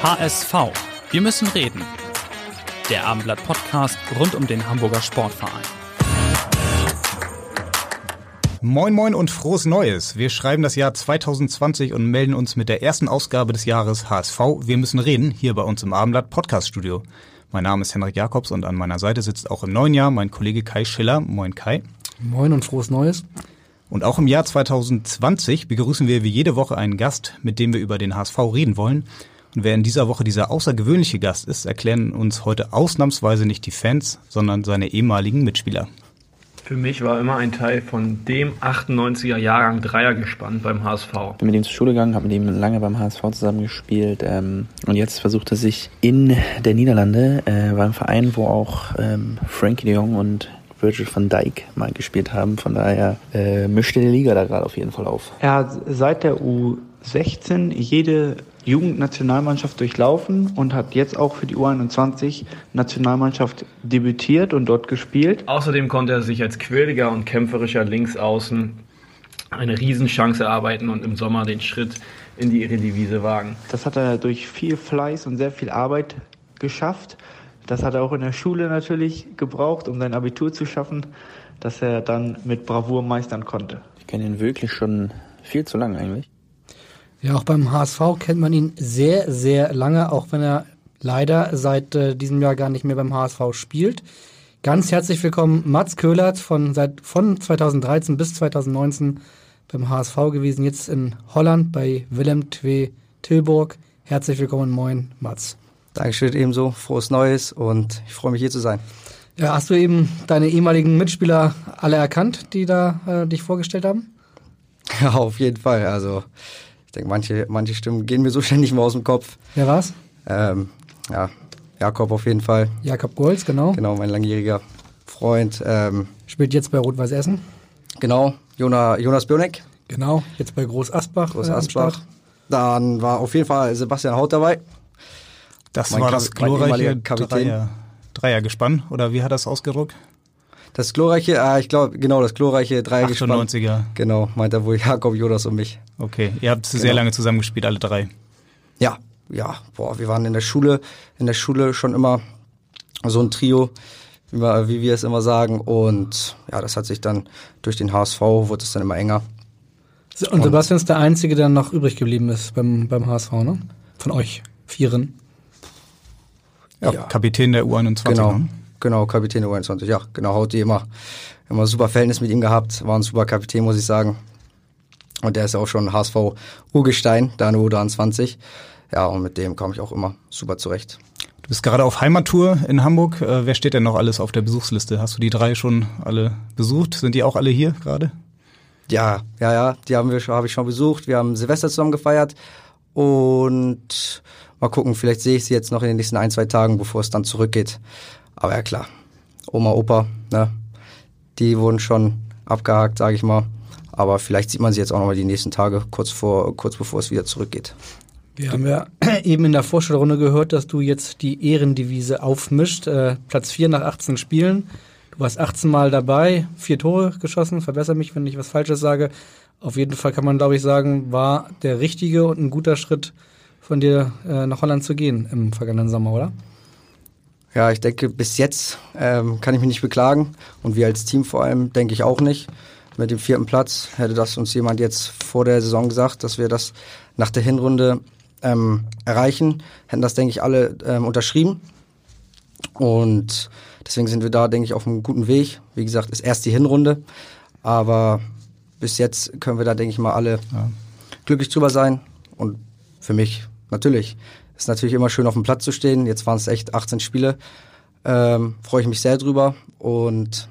HSV. Wir müssen reden. Der Abendblatt Podcast rund um den Hamburger Sportverein. Moin Moin und frohes Neues. Wir schreiben das Jahr 2020 und melden uns mit der ersten Ausgabe des Jahres HSV. Wir müssen reden, hier bei uns im Abendblatt Podcast Studio. Mein Name ist Henrik Jakobs und an meiner Seite sitzt auch im neuen Jahr mein Kollege Kai Schiller. Moin Kai. Moin und frohes Neues. Und auch im Jahr 2020 begrüßen wir wie jede Woche einen Gast, mit dem wir über den HSV reden wollen. Und wer in dieser Woche dieser außergewöhnliche Gast ist, erklären uns heute ausnahmsweise nicht die Fans, sondern seine ehemaligen Mitspieler. Für mich war immer ein Teil von dem 98er Jahrgang Dreier gespannt beim HSV. Bin mit ihm zur Schule gegangen, habe mit ihm lange beim HSV zusammengespielt ähm, und jetzt versucht er sich in der Niederlande äh, beim Verein, wo auch ähm, Frankie de Jong und Virgil van Dijk mal gespielt haben. Von daher äh, mischt er die Liga da gerade auf jeden Fall auf. Er hat seit der U16 jede Jugendnationalmannschaft durchlaufen und hat jetzt auch für die U21 Nationalmannschaft debütiert und dort gespielt. Außerdem konnte er sich als quirliger und kämpferischer Linksaußen eine Riesenchance erarbeiten und im Sommer den Schritt in die Eredivisie wagen. Das hat er durch viel Fleiß und sehr viel Arbeit geschafft. Das hat er auch in der Schule natürlich gebraucht, um sein Abitur zu schaffen, dass er dann mit Bravour meistern konnte. Ich kenne ihn wirklich schon viel zu lange eigentlich. Ja, auch beim HSV kennt man ihn sehr, sehr lange, auch wenn er leider seit äh, diesem Jahr gar nicht mehr beim HSV spielt. Ganz herzlich willkommen, Mats Köhlert, von, seit, von 2013 bis 2019 beim HSV gewesen, jetzt in Holland bei Willem II Tilburg. Herzlich willkommen, moin, Mats. Dankeschön ebenso, frohes Neues und ich freue mich hier zu sein. Ja, hast du eben deine ehemaligen Mitspieler alle erkannt, die da äh, dich vorgestellt haben? Ja, auf jeden Fall. Also ich denke, manche, manche Stimmen gehen mir so schnell nicht mehr aus dem Kopf. Wer war's? Ähm, ja, Jakob auf jeden Fall. Jakob Golz, genau. Genau, mein langjähriger Freund. Ähm, Spielt jetzt bei Rot-Weiß Essen. Genau, Jona, Jonas Birnek. Genau, jetzt bei Groß Asbach. Groß Asbach. Äh, Dann war auf jeden Fall Sebastian Haut dabei. Das mein war das glorreiche Dreier, Dreiergespann, oder wie hat das ausgedruckt? Das glorreiche, ah, ich glaube, genau, das glorreiche Dreiergespann. 98er. Genau, meint er wohl Jakob, Jonas und mich. Okay, ihr habt genau. sehr lange zusammengespielt, alle drei. Ja, ja, boah, wir waren in der Schule, in der Schule schon immer so ein Trio, wie wir, wie wir es immer sagen. Und ja, das hat sich dann durch den HSV, wurde es dann immer enger. Und Sebastian ist der Einzige, der noch übrig geblieben ist beim, beim HSV, ne? Von euch Vieren. Ja, ja. Kapitän der U21. Genau, ne? Genau, Kapitän der U21, ja, genau, haut die immer, immer super Verhältnis mit ihm gehabt, war ein super Kapitän, muss ich sagen. Und der ist ja auch schon HSV Urgestein, da in der U23. Ja, und mit dem komme ich auch immer super zurecht. Du bist gerade auf Heimattour in Hamburg. Äh, wer steht denn noch alles auf der Besuchsliste? Hast du die drei schon alle besucht? Sind die auch alle hier gerade? Ja, ja, ja, die haben wir schon, habe ich schon besucht. Wir haben Silvester zusammen gefeiert und mal gucken, vielleicht sehe ich sie jetzt noch in den nächsten ein, zwei Tagen, bevor es dann zurückgeht. Aber ja klar, Oma, Opa, ne, die wurden schon abgehakt, sage ich mal. Aber vielleicht sieht man sie jetzt auch noch mal die nächsten Tage, kurz vor, kurz bevor es wieder zurückgeht. Wir haben ja eben in der Vorstellrunde gehört, dass du jetzt die Ehrendivise aufmischt. Äh, Platz 4 nach 18 Spielen. Du warst 18 Mal dabei, vier Tore geschossen. Verbessere mich, wenn ich was Falsches sage. Auf jeden Fall kann man, glaube ich, sagen, war der richtige und ein guter Schritt von dir äh, nach Holland zu gehen im vergangenen Sommer, oder? Ja, ich denke, bis jetzt ähm, kann ich mich nicht beklagen. Und wir als Team vor allem, denke ich auch nicht. Mit dem vierten Platz hätte das uns jemand jetzt vor der Saison gesagt, dass wir das nach der Hinrunde ähm, erreichen, hätten das, denke ich, alle ähm, unterschrieben. Und deswegen sind wir da, denke ich, auf einem guten Weg. Wie gesagt, ist erst die Hinrunde. Aber bis jetzt können wir da, denke ich mal, alle ja. glücklich drüber sein. Und für mich natürlich ist natürlich immer schön auf dem Platz zu stehen. Jetzt waren es echt 18 Spiele. Ähm, Freue ich mich sehr drüber und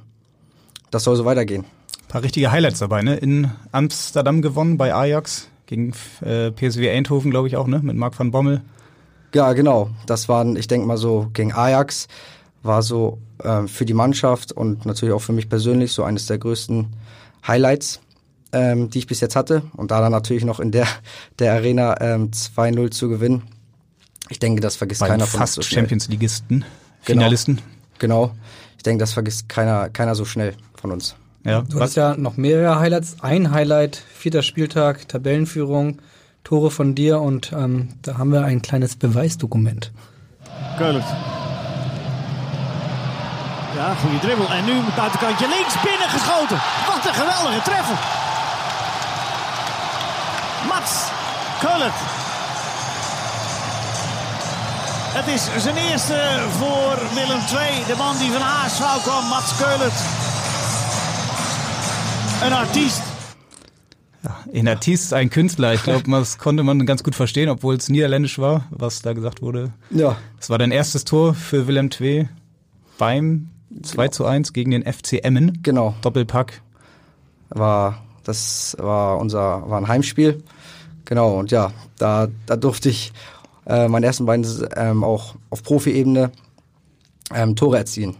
das soll so weitergehen. Ein paar richtige Highlights dabei, ne? In Amsterdam gewonnen bei Ajax. gegen äh, PSW Eindhoven, glaube ich auch, ne? Mit Marc van Bommel. Ja, genau. Das waren, ich denke mal so, gegen Ajax war so äh, für die Mannschaft und natürlich auch für mich persönlich so eines der größten Highlights, ähm, die ich bis jetzt hatte. Und da dann natürlich noch in der, der Arena ähm, 2-0 zu gewinnen. Ich denke, das vergisst Beim keiner von fast uns so schnell. Champions-Ligisten, Finalisten. Genau. Ich denke, das vergisst keiner, keiner so schnell von uns. Ja, Du was, hast ja noch mehrere Highlights. Ein Highlight, vierter Spieltag, Tabellenführung, Tore von dir und ähm, da haben wir ein kleines Beweisdokument. Keulert. Ja, goede dribbel. En nu met buitenkantje links binnengeschoten. Wat een geweldige treffer. Mats Keulert. Het is zijn eerste voor Willem II. De man die van HSV kwam, Mats Keulert. Een artiest. in Artist ein Künstler. Ich glaube, das konnte man ganz gut verstehen, obwohl es niederländisch war, was da gesagt wurde. Ja, Es war dein erstes Tor für Willem II beim 2 zu 1 gegen den FC Emmen. genau. Doppelpack. war das war unser war ein Heimspiel genau und ja da da durfte ich äh, meine ersten beiden ähm, auch auf Profi-Ebene ähm, Tore erzielen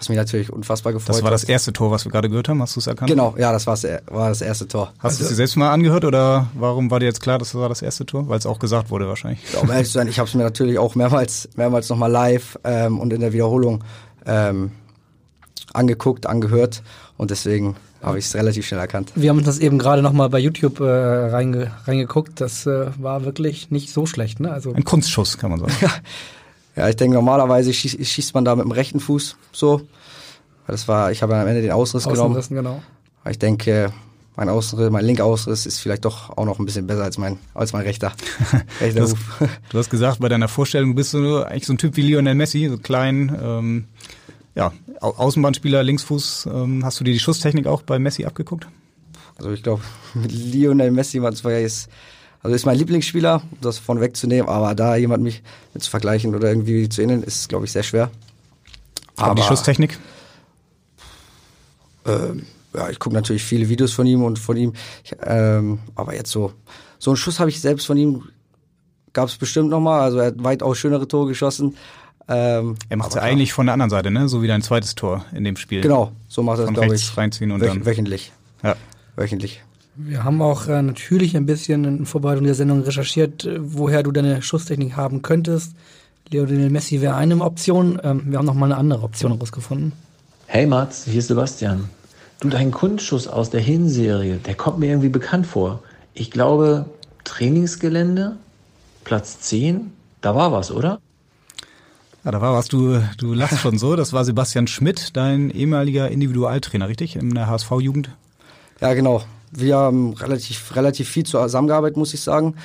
was mich natürlich unfassbar gefreut Das war das hat. erste Tor, was wir gerade gehört haben. Hast du es erkannt? genau ja das war's, war das erste Tor Hast du es dir selbst mal angehört oder warum war dir jetzt klar, dass das war das erste Tor? Weil es auch gesagt wurde wahrscheinlich. Ja, um ehrlich zu sein, ich habe es mir natürlich auch mehrmals, mehrmals nochmal live ähm, und in der Wiederholung ähm, angeguckt, angehört und deswegen habe ich es relativ schnell erkannt. Wir haben uns das eben gerade nochmal bei YouTube äh, reinge reingeguckt. Das äh, war wirklich nicht so schlecht. Ne? Also Ein Kunstschuss, kann man sagen. Ja, ich denke normalerweise schieß, schießt man da mit dem rechten Fuß so. Das war, ich habe am Ende den Ausriss genommen. Genau. Ich denke, mein Ausriss, mein linker Ausriss ist vielleicht doch auch noch ein bisschen besser als mein, als mein rechter. rechter Das, Huf. du hast gesagt, bei deiner Vorstellung, du bist so, eigentlich so ein Typ wie Lionel Messi, so klein, ähm, ja, Au Außenbahnspieler, Linksfuß. Ähm, hast du dir die Schusstechnik auch bei Messi abgeguckt? Also ich glaube, mit Lionel Messi man zwar ist, also ist mein Lieblingsspieler, um das von wegzunehmen, aber da jemand mich mit zu vergleichen oder irgendwie zu ähneln, ist, glaube ich, sehr schwer. Aber die Schusstechnik? ähm, ja, ich gucke natürlich viele Videos von ihm und von ihm, ich, ähm, aber jetzt so, so einen Schuss habe ich selbst von ihm, gab es bestimmt nochmal, also er hat weitaus schönere Tore geschossen. Ähm, Er macht es ja eigentlich von der anderen Seite, ne? So wie dein zweites Tor in dem Spiel. Genau, so macht er es, glaube ich. reinziehen und wöch- dann- Wöchentlich, Ja. wöchentlich. Wir haben auch äh, natürlich ein bisschen in Vorbereitung der Sendung recherchiert, äh, woher du deine Schusstechnik haben könntest. Lionel Messi wäre eine Option. Ähm, wir haben noch mal eine andere Option rausgefunden. Hey Mats, hier ist Sebastian. Du, dein Kunstschuss aus der Hinserie, der kommt mir irgendwie bekannt vor. Ich glaube, Trainingsgelände, Platz 10, da war was, oder? Ja, da war was, du, du lachst schon so. Das war Sebastian Schmidt, dein ehemaliger Individualtrainer, richtig? In der HSV-Jugend. Ja, genau. Wir haben relativ, relativ viel zusammengearbeitet, muss ich sagen.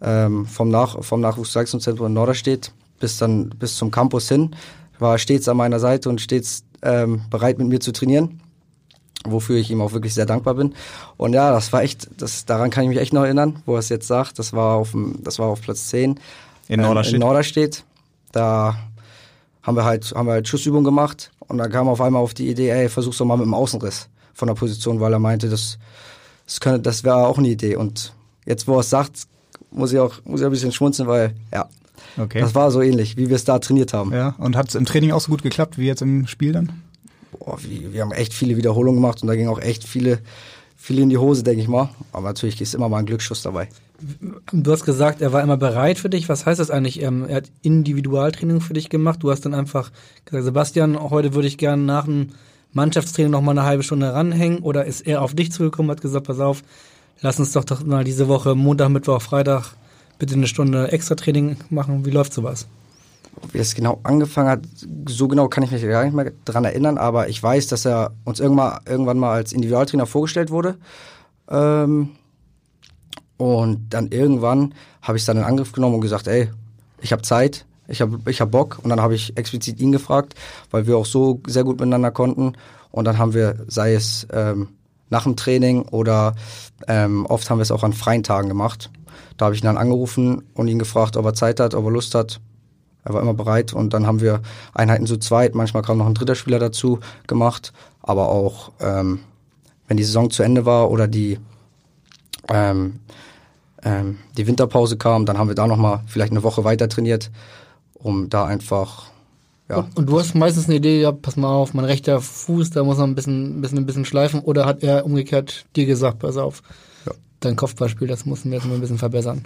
Ähm, vom, Nach vom Nachwuchsleistungszentrum in Norderstedt bis dann bis zum Campus hin. War stets an meiner Seite und stets ähm, bereit, mit mir zu trainieren. Wofür ich ihm auch wirklich sehr dankbar bin. Und ja, das war echt, das, daran kann ich mich echt noch erinnern, wo er es jetzt sagt. Das war auf, dem, das war auf Platz 10. In ähm, Norderstedt. in Norderstedt. Da haben wir halt, haben wir halt Schussübungen gemacht und dann kam auf einmal auf die Idee, ey, versuch's doch mal mit dem Außenriss von der Position, weil er meinte, das, das, könnte, das wäre auch eine Idee. Und jetzt, wo er es sagt, muss ich auch, muss ich ein bisschen schmunzeln, weil, ja, Okay. das war so ähnlich, wie wir es da trainiert haben. ja. Und hat es im Training auch so gut geklappt wie jetzt im Spiel dann? Boah, wie, wir haben echt viele Wiederholungen gemacht und da ging auch echt viele, viele in die Hose, denke ich mal. Aber natürlich ist immer mal ein Glücksschuss dabei. Du hast gesagt, er war immer bereit für dich. Was heißt das eigentlich? Ähm, er hat Individualtraining für dich gemacht. Du hast dann einfach gesagt, Sebastian, heute würde ich gerne nach dem Mannschaftstraining noch mal eine halbe Stunde ranhängen. Oder ist er auf dich zugekommen hat gesagt, pass auf, lass uns doch, doch mal diese Woche Montag, Mittwoch, Freitag bitte eine Stunde extra Training machen. Wie läuft sowas? wie es genau angefangen hat, so genau kann ich mich gar nicht mehr dran erinnern, aber ich weiß, dass er uns irgendwann, irgendwann mal als Individualtrainer vorgestellt wurde. Ähm, und dann irgendwann habe ich dann in Angriff genommen und gesagt, ey, ich habe Zeit, ich habe ich hab Bock. Und dann habe ich explizit ihn gefragt, weil wir auch so sehr gut miteinander konnten. Und dann haben wir, sei es ähm, nach dem Training oder ähm, oft haben wir es auch an freien Tagen gemacht. Da habe ich ihn dann angerufen und ihn gefragt, ob er Zeit hat, ob er Lust hat. Er war immer bereit und dann haben wir Einheiten zu zweit, manchmal kam noch ein dritter Spieler dazu gemacht, aber auch ähm, wenn die Saison zu Ende war oder die ähm, ähm, die Winterpause kam, dann haben wir da nochmal vielleicht eine Woche weiter trainiert, um da einfach ja. Und, du hast meistens eine Idee, ja, pass mal auf, mein rechter Fuß, da muss man ein bisschen, ein bisschen, ein bisschen schleifen. Oder hat er umgekehrt dir gesagt, pass auf, ja. dein Kopfballspiel, das müssen wir jetzt mal ein bisschen verbessern?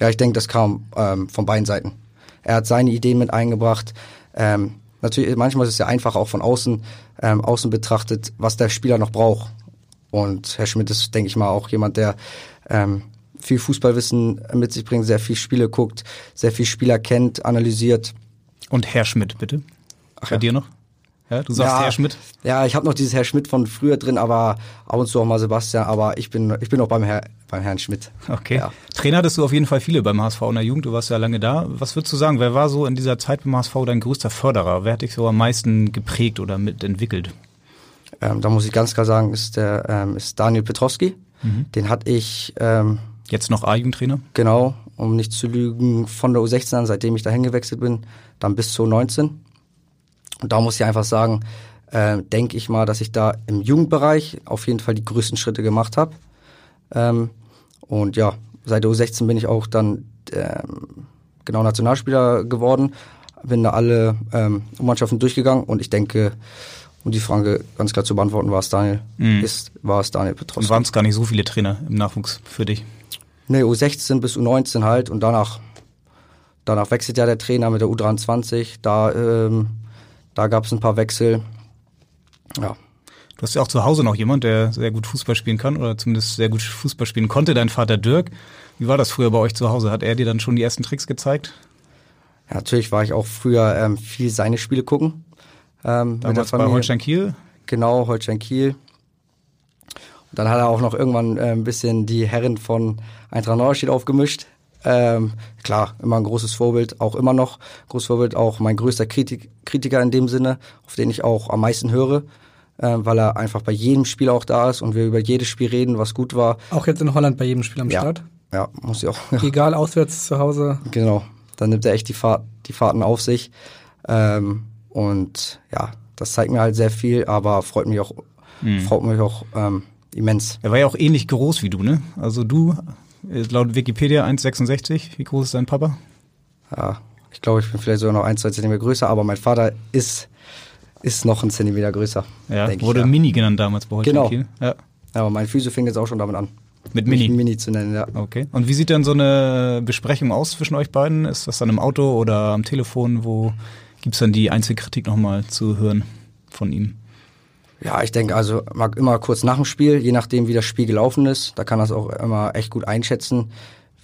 Ja, ich denke, das kam ähm, von beiden Seiten. Er hat seine Ideen mit eingebracht. Ähm, natürlich, manchmal ist es ja einfach auch von außen, ähm, außen betrachtet, was der Spieler noch braucht. Und Herr Schmidt ist, denke ich mal, auch jemand, der ähm, viel Fußballwissen mit sich bringt, sehr viel Spiele guckt, sehr viel Spieler kennt, analysiert. Und Herr Schmidt, bitte. Ach, Bei ja. dir noch? Ja, du sagst ja, Herr Schmidt? Ja, ich habe noch dieses Herr Schmidt von früher drin, aber ab und zu auch mal Sebastian, aber ich bin, ich bin noch beim, Herr, beim Herrn Schmidt. Okay. Ja. Trainer hattest du auf jeden Fall viele beim HSV in der Jugend, du warst ja lange da. Was würdest du sagen, wer war so in dieser Zeit beim HSV dein größter Förderer? Wer hat dich so am meisten geprägt oder mitentwickelt? Ähm, da muss ich ganz klar sagen, ist, der, ähm, ist Daniel Petrowski. Mhm. Den hatte ich... Ähm, Jetzt noch A-Jugendtrainer? Genau, um nicht zu lügen, von der U16 an, seitdem ich dahin gewechselt bin, dann bis zu 19. Und da muss ich einfach sagen, äh, denke ich mal, dass ich da im Jugendbereich auf jeden Fall die größten Schritte gemacht habe. Ähm, und ja, seit der U16 bin ich auch dann ähm, genau Nationalspieler geworden, bin da alle ähm, Mannschaften durchgegangen und ich denke, um die Frage ganz klar zu beantworten, war es Daniel, mhm. ist, war es Daniel Petrowski. Und waren es gar nicht so viele Trainer im Nachwuchs für dich? Nee, U16 bis U19 halt und danach, danach wechselt ja der Trainer mit der U23, da ähm, da gab es ein paar Wechsel. Ja. Du hast ja auch zu Hause noch jemand, der sehr gut Fußball spielen kann oder zumindest sehr gut Fußball spielen konnte, dein Vater Dirk. Wie war das früher bei euch zu Hause? Hat er dir dann schon die ersten Tricks gezeigt? Ja, natürlich war ich auch früher ähm, viel seine Spiele gucken. Ähm, Damals bei Holstein Kiel? Genau, Holstein Kiel. Dann hat er auch noch irgendwann äh, ein bisschen die Herren von Eintracht Neustadt aufgemischt. Ähm, klar, immer ein großes Vorbild, auch immer noch großes Vorbild, auch mein größter Kritik, Kritiker in dem Sinne, auf den ich auch am meisten höre, äh, weil er einfach bei jedem Spiel auch da ist und wir über jedes Spiel reden, was gut war. Auch jetzt in Holland bei jedem Spiel am ja. Start? Ja, muss ich auch. Egal, auswärts zu Hause. Genau, dann nimmt er echt die, Fahrt, die Fahrten auf sich. Ähm, und ja, das zeigt mir halt sehr viel, aber freut mich auch, mhm. freut mich auch ähm, immens. Er war ja auch ähnlich groß wie du, ne? Also du laut Wikipedia 1,66. Wie groß ist dein Papa? Ja, ich glaube, ich bin vielleicht sogar noch ein, zwei Zentimeter größer, aber mein Vater ist, ist noch ein Zentimeter größer. Ja, wurde ich, ja. Mini genannt damals bei Holstein genau. Kiel. Ja. ja, aber mein Physio fängt jetzt auch schon damit an. Mit Mini? Mini zu nennen, ja. Okay. Und wie sieht denn so eine Besprechung aus zwischen euch beiden? Ist das dann im Auto oder am Telefon? Wo gibt es dann die Einzelkritik nochmal zu hören von ihm? Ja, ich denke also immer kurz nach dem Spiel, je nachdem wie das Spiel gelaufen ist. Da kann das auch immer echt gut einschätzen,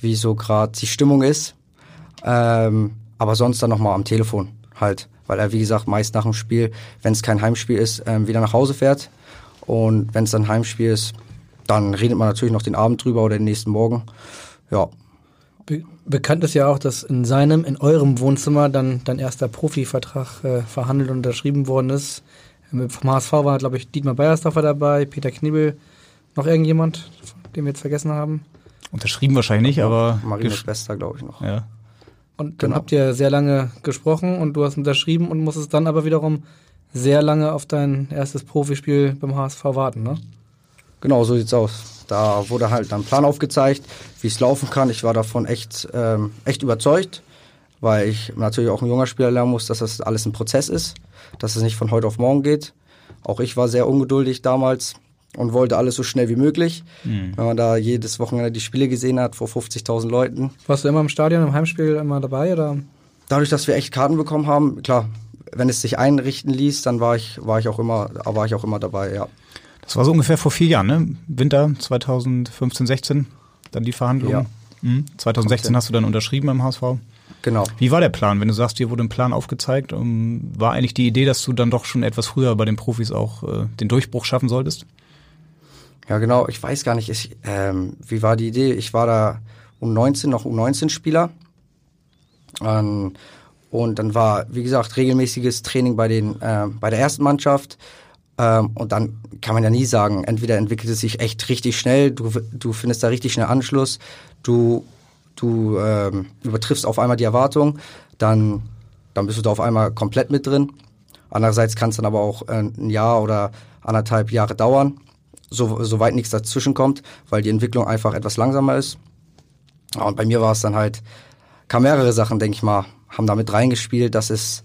wie so gerade die Stimmung ist. Ähm, aber sonst dann nochmal am Telefon halt, weil er wie gesagt meist nach dem Spiel, wenn es kein Heimspiel ist, ähm, wieder nach Hause fährt. Und wenn es dann Heimspiel ist, dann redet man natürlich noch den Abend drüber oder den nächsten Morgen. Ja. Be bekannt ist ja auch, dass in seinem, in eurem Wohnzimmer dann dein erster Profivertrag äh, verhandelt und unterschrieben worden ist. Vom HSV war, glaube ich, Dietmar Beiersdorfer dabei, Peter Kniebel, noch irgendjemand, den wir jetzt vergessen haben. Unterschrieben wahrscheinlich nicht, aber. Marina Schwester, glaube ich, noch. Ja. Und dann genau. habt ihr sehr lange gesprochen und du hast unterschrieben und musstest dann aber wiederum sehr lange auf dein erstes Profispiel beim HSV warten, ne? Genau, so sieht's aus. Da wurde halt ein Plan aufgezeigt, wie es laufen kann. Ich war davon echt, ähm, echt überzeugt, weil ich natürlich auch ein junger Spieler lernen muss, dass das alles ein Prozess ist dass es nicht von heute auf morgen geht. Auch ich war sehr ungeduldig damals und wollte alles so schnell wie möglich. Mhm. Wenn man da jedes Wochenende die Spiele gesehen hat vor 50.000 Leuten. Warst du immer im Stadion, im Heimspiel immer dabei oder? Dadurch, dass wir echt Karten bekommen haben, klar, wenn es sich einrichten ließ, dann war ich, war ich auch immer, war ich auch immer dabei, ja. Das war so ungefähr vor vier Jahren, ne? Winter 2015, 16, dann die Verhandlungen. Ja. Mhm. 2016 okay. hast du dann unterschrieben beim HSV. Genau. Wie war der Plan? Wenn du sagst, dir wurde ein Plan aufgezeigt, ähm, war eigentlich die Idee, dass du dann doch schon etwas früher bei den Profis auch äh, den Durchbruch schaffen solltest? Ja, genau. Ich weiß gar nicht, ich, ähm, wie war die Idee? Ich war da um 19 noch um 19 Spieler. Ähm, und dann war, wie gesagt, regelmäßiges Training bei, den, äh, bei der ersten Mannschaft. Ähm, und dann kann man ja nie sagen, entweder entwickelt es sich echt richtig schnell, du, du findest da richtig schnell Anschluss, du du ähm, übertriffst auf einmal die Erwartung, dann, dann bist du da auf einmal komplett mit drin. Andererseits kann es dann aber auch äh, ein Jahr oder anderthalb Jahre dauern. so, so weit nichts dazwischen kommt, weil die Entwicklung einfach etwas langsamer ist. Ja, und bei mir war es dann halt, kam mehrere Sachen, denke ich mal, haben damit reingespielt, dass es,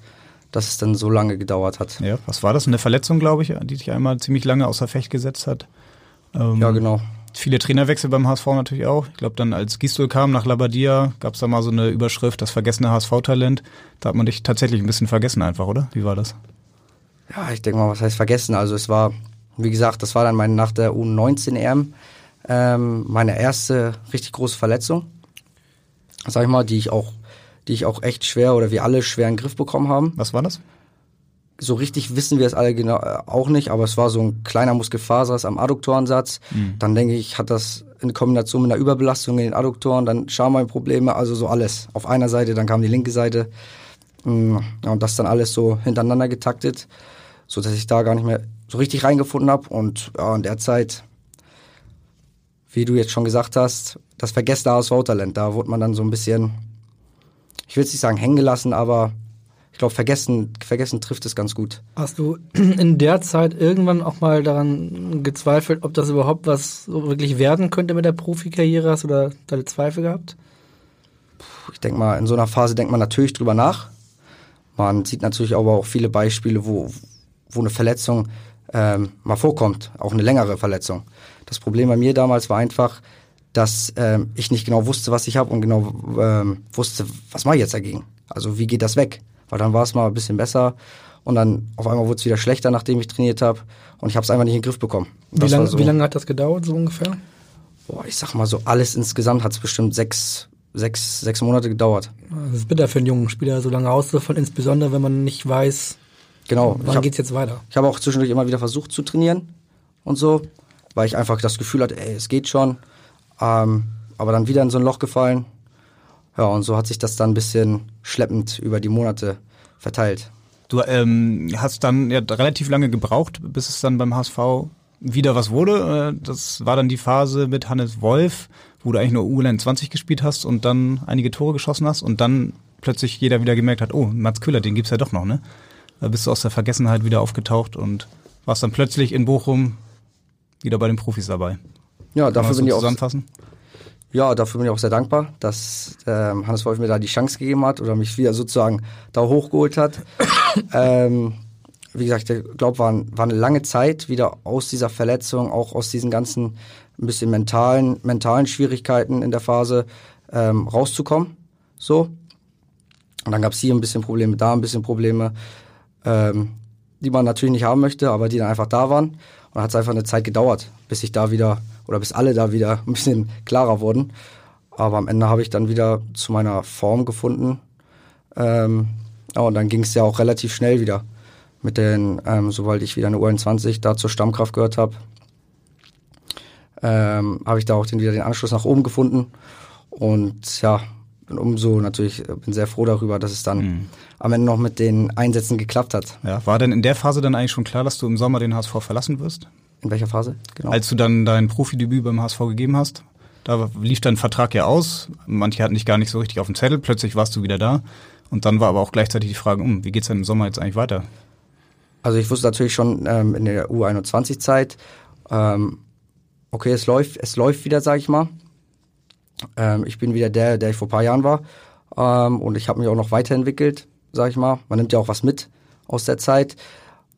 dass es dann so lange gedauert hat. Ja, was war das? Eine Verletzung, glaube ich, die dich einmal ziemlich lange außer Fecht gesetzt hat. Ähm, ja, genau. Viele Trainerwechsel beim HSV natürlich auch. Ich glaube, dann als Gistol kam nach Labadia, gab es da mal so eine Überschrift, das vergessene HSV-Talent. Da hat man dich tatsächlich ein bisschen vergessen einfach, oder? Wie war das? Ja, ich denke mal, was heißt vergessen? Also es war, wie gesagt, das war dann meine, nach der U19-EM ähm, meine erste richtig große Verletzung. Sag ich mal, die ich auch, die ich auch echt schwer oder wir alle schwer in den Griff bekommen haben. Was war das? So richtig wissen wir es alle genau äh, auch nicht, aber es war so ein kleiner Muskelfasers am Adduktorensatz. Mhm. Dann denke ich, hat das in Kombination mit einer Überbelastung in den Adduktoren, dann Schambein-Probleme, also so alles. Auf einer Seite, dann kam die linke Seite. Mm, ja, und das dann alles so hintereinander getaktet, so dass ich da gar nicht mehr so richtig reingefunden habe. Und ja, in der Zeit, wie du jetzt schon gesagt hast, das vergessene HSV-Talent, da wurde man dann so ein bisschen, ich will jetzt nicht sagen hängen gelassen, aber ich glaube, vergessen, vergessen trifft es ganz gut. Hast du in der Zeit irgendwann auch mal daran gezweifelt, ob das überhaupt was wirklich werden könnte mit der Profikarriere? Hast du da deine Zweifel gehabt? Ich denke mal, in so einer Phase denkt man natürlich drüber nach. Man sieht natürlich aber auch viele Beispiele, wo, wo eine Verletzung ähm, mal vorkommt, auch eine längere Verletzung. Das Problem bei mir damals war einfach, dass ähm, ich nicht genau wusste, was ich habe und genau ähm, wusste, was mache ich jetzt dagegen. Also wie geht das weg? Weil dann war es mal ein bisschen besser und dann auf einmal wurde es wieder schlechter, nachdem ich trainiert habe und ich habe es einfach nicht in den Griff bekommen. Wie lange so, lang hat das gedauert, so ungefähr? Boah, ich sag mal so, alles insgesamt hat es bestimmt sechs, sechs, sechs Monate gedauert. Das ist bitter für einen jungen Spieler, so lange auszufallen, insbesondere wenn man nicht weiß, genau, wann hab, geht's jetzt weiter. Ich habe auch zwischendurch immer wieder versucht zu trainieren und so, weil ich einfach das Gefühl hatte, ey, es geht schon. Ähm, aber dann wieder in so ein Loch gefallen ja, und so hat sich das dann ein bisschen schleppend über die Monate verteilt. Du ähm, hast dann ja relativ lange gebraucht, bis es dann beim HSV wieder was wurde. Äh, das war dann die Phase mit Hannes Wolf, wo du eigentlich nur ULN 20 gespielt hast und dann einige Tore geschossen hast und dann plötzlich jeder wieder gemerkt hat, oh, Mats Köhler, den gibt's ja doch noch, ne? Da bist du aus der Vergessenheit wieder aufgetaucht und warst dann plötzlich in Bochum wieder bei den Profis dabei. Ja, dafür bin ich auch zusammenfassen ja, dafür bin ich auch sehr dankbar, dass ähm, Hannes Wolf mir da die Chance gegeben hat oder mich wieder sozusagen da hochgeholt hat. ähm, wie gesagt, ich glaube, war, war eine lange Zeit wieder aus dieser Verletzung, auch aus diesen ganzen ein bisschen mentalen, mentalen Schwierigkeiten in der Phase ähm, rauszukommen. So. Und dann gab es hier ein bisschen Probleme, da ein bisschen Probleme, ähm, die man natürlich nicht haben möchte, aber die dann einfach da waren. Und dann hat es einfach eine Zeit gedauert, bis ich da wieder oder bis alle da wieder ein bisschen klarer wurden. Aber am Ende habe ich dann wieder zu meiner Form gefunden. Ähm, ja, und dann ging es ja auch relativ schnell wieder. Mit den, ähm, sobald ich wieder eine U21 da zur Stammkraft gehört habe, ähm, habe ich da auch den, wieder den Anschluss nach oben gefunden. Und ja, bin umso natürlich, bin sehr froh darüber, dass es dann mhm. am Ende noch mit den Einsätzen geklappt hat. Ja, war denn in der Phase dann eigentlich schon klar, dass du im Sommer den HSV verlassen wirst? In welcher Phase? Genau. Als du dann dein Profidebüt beim HSV gegeben hast, da lief dein Vertrag ja aus. Manche hatten dich gar nicht so richtig auf dem Zettel. Plötzlich warst du wieder da. Und dann war aber auch gleichzeitig die Frage, um, wie geht's denn im Sommer jetzt eigentlich weiter? Also ich wusste natürlich schon ähm, in der U21-Zeit, ähm, okay, es läuft, es läuft wieder, sag ich mal. Ähm, ich bin wieder der, der ich vor paar Jahren war. Ähm, und ich habe mich auch noch weiterentwickelt, sag ich mal. Man nimmt ja auch was mit aus der Zeit.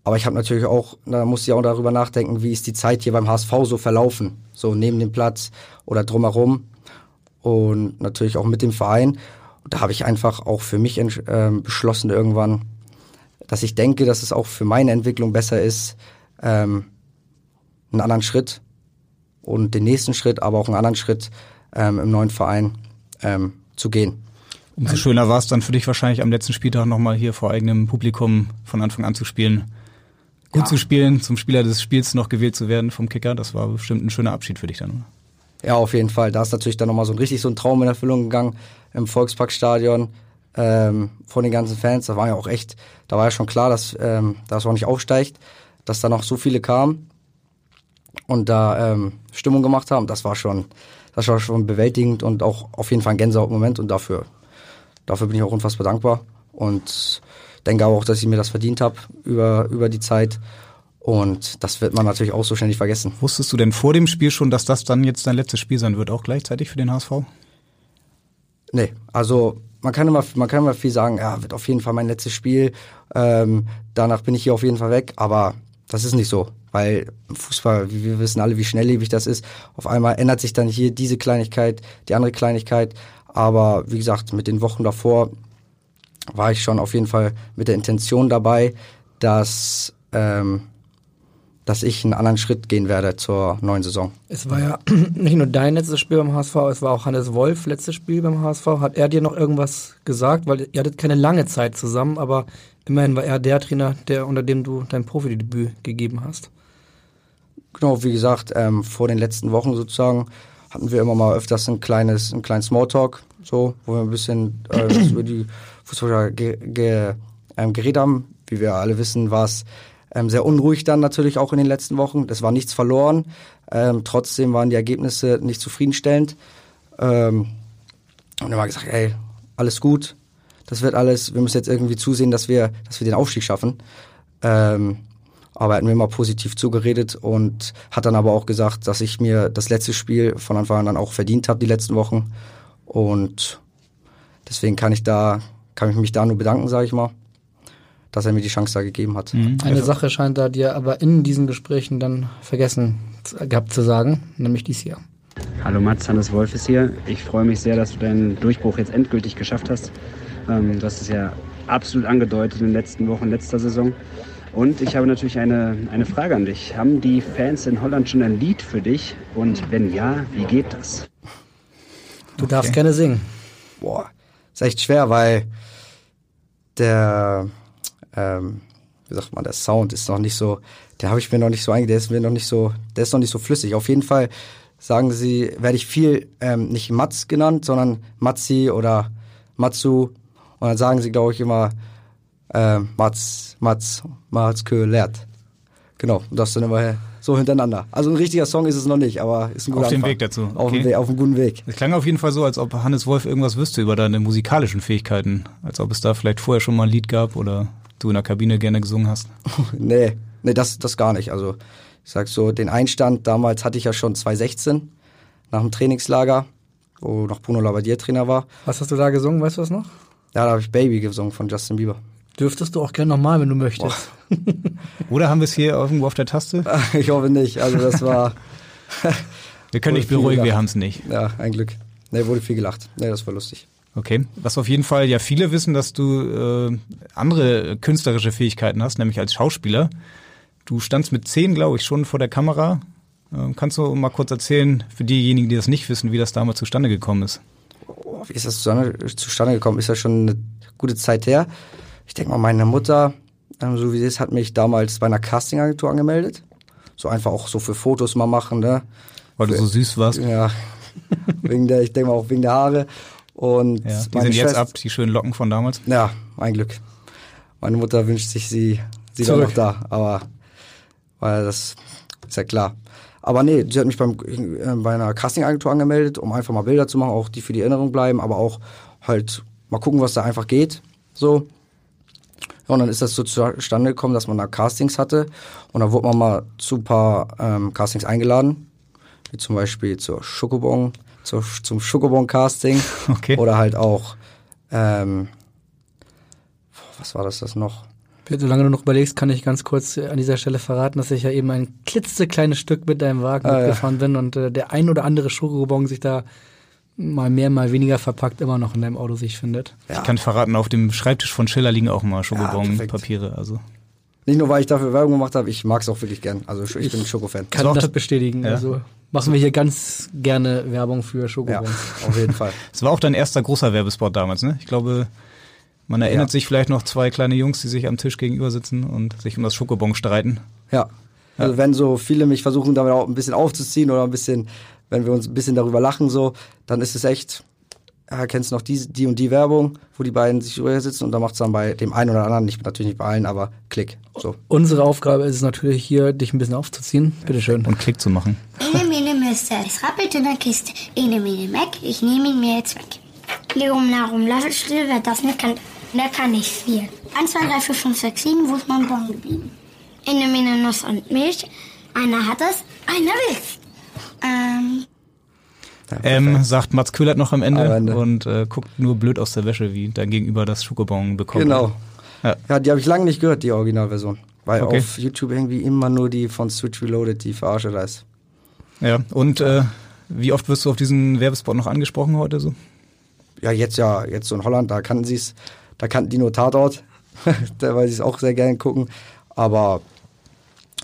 Aber ich habe natürlich auch, da muss ich auch darüber nachdenken, wie ist die Zeit hier beim HSV so verlaufen, so neben dem Platz oder drumherum und natürlich auch mit dem Verein. Und da habe ich einfach auch für mich äh, beschlossen irgendwann, dass ich denke, dass es auch für meine Entwicklung besser ist, ähm, einen anderen Schritt und den nächsten Schritt, aber auch einen anderen Schritt ähm, im neuen Verein ähm, zu gehen. Umso schöner war es dann für dich wahrscheinlich am letzten Spieltag nochmal hier vor eigenem Publikum von Anfang an zu spielen gut ja. zu spielen, zum Spieler des Spiels noch gewählt zu werden vom Kicker. Das war bestimmt ein schöner Abschied für dich dann, oder? Ja, auf jeden Fall. Da ist natürlich dann nochmal so ein richtig so ein Traum in Erfüllung gegangen im Volksparkstadion ähm, von den ganzen Fans. Da war ja auch echt, da war ja schon klar, dass ähm, das auch nicht aufsteigt, dass da noch so viele kamen und da ähm, Stimmung gemacht haben. Das war schon, das war schon bewältigend und auch auf jeden Fall ein Gänsehautmoment und dafür, dafür bin ich auch unfassbar dankbar und denke auch, dass ich mir das verdient habe über, über die Zeit. Und das wird man natürlich auch so schnell nicht vergessen. Wusstest du denn vor dem Spiel schon, dass das dann jetzt dein letztes Spiel sein wird, auch gleichzeitig für den HSV? Nee, also man kann immer, man kann immer viel sagen, ja, wird auf jeden Fall mein letztes Spiel. Ähm, danach bin ich hier auf jeden Fall weg, aber das ist nicht so, weil Fußball, wir wissen alle, wie schnelllebig das ist. Auf einmal ändert sich dann hier diese Kleinigkeit, die andere Kleinigkeit. Aber wie gesagt, mit den Wochen davor war ich schon auf jeden Fall mit der Intention dabei, dass ähm, dass ich einen anderen Schritt gehen werde zur neuen Saison. Es war ja nicht nur dein letztes Spiel beim HSV, es war auch Hannes Wolf letztes Spiel beim HSV. Hat er dir noch irgendwas gesagt? Weil ihr hattet keine lange Zeit zusammen, aber immerhin war er der Trainer, der unter dem du dein Profidebüt gegeben hast. Genau, wie gesagt, ähm, vor den letzten Wochen sozusagen hatten wir immer mal öfters ein kleines, ein kleines Smalltalk, so, wo wir ein bisschen äh, über die Fußballer ge ge ähm, geredet haben. Wie wir alle wissen, war es ähm, sehr unruhig dann natürlich auch in den letzten Wochen. Es war nichts verloren. Ähm, trotzdem waren die Ergebnisse nicht zufriedenstellend. Ähm, und er hat gesagt, ey, alles gut, das wird alles, wir müssen jetzt irgendwie zusehen, dass wir, dass wir den Aufstieg schaffen. Ähm, aber er hat mir immer positiv zugeredet und hat dann aber auch gesagt, dass ich mir das letzte Spiel von Anfang an dann auch verdient habe, die letzten Wochen. Und deswegen kann ich da, kann ich mich da nur bedanken, sage ich mal dass er mir die Chance da gegeben hat. Mhm. Eine also. Sache scheint da dir aber in diesen Gesprächen dann vergessen gehabt zu sagen, nämlich dies hier. Hallo Mats, Hannes Wolf ist hier. Ich freue mich sehr, dass du deinen Durchbruch jetzt endgültig geschafft hast. Ähm, das ist ja absolut angedeutet in den letzten Wochen letzter Saison. Und ich habe natürlich eine, eine Frage an dich. Haben die Fans in Holland schon ein Lied für dich? Und wenn ja, wie geht das? Du okay. darfst gerne singen. Boah, ist echt schwer, weil der ähm, wie sagt man, der Sound ist noch nicht so, der habe ich mir noch nicht so eingegangen, der ist mir noch nicht so, der ist noch nicht so flüssig. Auf jeden Fall sagen sie, werde ich viel ähm, nicht Mats genannt, sondern Matzi oder Matsu. Und dann sagen sie, glaube ich, immer äh, Mats, Mats, Mats Köhlert. Genau, und das dann immer so hintereinander. Also ein richtiger Song ist es noch nicht, aber ist ein guter Auf dem Weg dazu. Auf, okay. dem, auf einem guten Weg. Es klang auf jeden Fall so, als ob Hannes Wolf irgendwas wüsste über deine musikalischen Fähigkeiten. Als ob es da vielleicht vorher schon mal ein Lied gab oder du in der Kabine gerne gesungen hast? nee, nee, das, das gar nicht. Also ich sag so, den Einstand damals hatte ich ja schon 2016 nach dem Trainingslager, wo noch Bruno Labbadia Trainer war. Was hast du da gesungen, weißt du das noch? Ja, da habe ich Baby gesungen von Justin Bieber. Dürftest du auch gerne nochmal, wenn du möchtest. Oder haben wir es hier irgendwo auf der Taste? Ich hoffe nicht. Also das war. wir können dich beruhigen, wir haben es nicht. Ja, ein Glück. Nee, wurde viel gelacht. Nee, das war lustig. Okay, was auf jeden Fall ja viele wissen, dass du äh, andere künstlerische Fähigkeiten hast, nämlich als Schauspieler. Du standst mit zehn, glaube ich, schon vor der Kamera. Äh, kannst du mal kurz erzählen, für diejenigen, die das nicht wissen, wie das damals zustande gekommen ist? Oh, wie ist das zustande gekommen? Ist ja schon eine gute Zeit her. Ich denke mal, meine Mutter, ähm, so wie sie ist, hat mich damals bei einer Castingagentur angemeldet. So einfach auch so für Fotos mal machen, ne? Weil du so süß warst. Ja, wegen der, ich denke mal auch wegen der Haare. Und ja, die sind jetzt ab, die schönen Locken von damals? Ja, ein Glück. Meine Mutter wünscht sich sie, sie war noch da, aber weil das ist ja klar. Aber nee, sie hat mich beim, äh, bei einer Castingagentur angemeldet, um einfach mal Bilder zu machen, auch die für die Erinnerung bleiben, aber auch halt mal gucken, was da einfach geht. So. Ja, und dann ist das so zustande gekommen, dass man da Castings hatte. Und dann wurde man mal zu ein paar ähm, Castings eingeladen. Wie zum Beispiel zur Schokobon, zur, zum Schokobon-Casting. Okay. Oder halt auch, ähm, was war das das noch? Solange du noch überlegst, kann ich ganz kurz an dieser Stelle verraten, dass ich ja eben ein klitzekleines Stück mit deinem Wagen ah, mitgefahren ja. bin und äh, der ein oder andere Schokobon sich da mal mehr, mal weniger verpackt immer noch in deinem Auto sich findet. Ja. Ich kann verraten, auf dem Schreibtisch von Schiller liegen auch mal Schokobon-Papiere. Ja, also. Nicht nur, weil ich dafür Werbung gemacht habe, ich mag es auch wirklich gern. Also ich, ich bin Schoko-Fan. Kann das, das bestätigen. Ja. Also machen wir hier ganz gerne Werbung für Schokobons. Ja, auf jeden Fall. Es war auch dein erster großer Werbespot damals, ne? Ich glaube, man erinnert ja. sich vielleicht noch zwei kleine Jungs, die sich am Tisch gegenüber sitzen und sich um das Schokobon streiten. Ja. Also wenn so viele mich versuchen, damit auch ein bisschen aufzuziehen oder ein bisschen, wenn wir uns ein bisschen darüber lachen, so, dann ist es echt, ja, kennst du noch die, die und die Werbung, wo die beiden sich rüber sitzen und da macht es dann bei dem einen oder anderen, nicht, natürlich nicht bei allen, aber Klick. So. Unsere Aufgabe ist es natürlich hier, dich ein bisschen aufzuziehen. Bitte schön. Und Klick zu machen. Ene, mene, Mister. Es rappelt in der Kiste. Ene, mene, Mac. Ich nehme ihn mir jetzt weg. Lerum, larum, lass still, wer das nicht kann, der kann nicht viel. 1, 2, 3, 4, 5, 6, 7, wo ist mein Bon geblieben? eine Mine Nuss und Milch. Einer hat es, einer will's. Ähm, Ähm, sagt Mats Köhlert noch am Ende, Am Ende. und äh, guckt nur blöd aus der Wäsche, wie dein Gegenüber das Schokobon bekommt. Genau. Ja. Ja, die habe ich lange nicht gehört, die Originalversion. Weil Okay. auf YouTube irgendwie immer nur die von Switch Reloaded, die Verarsche da ist. Ja, und äh, wie oft wirst du auf diesen Werbespot noch angesprochen heute so? Ja, jetzt ja, jetzt so in Holland, da kannten sie es, da kannten die nur Tatort, da weil sie es auch sehr gerne gucken. Aber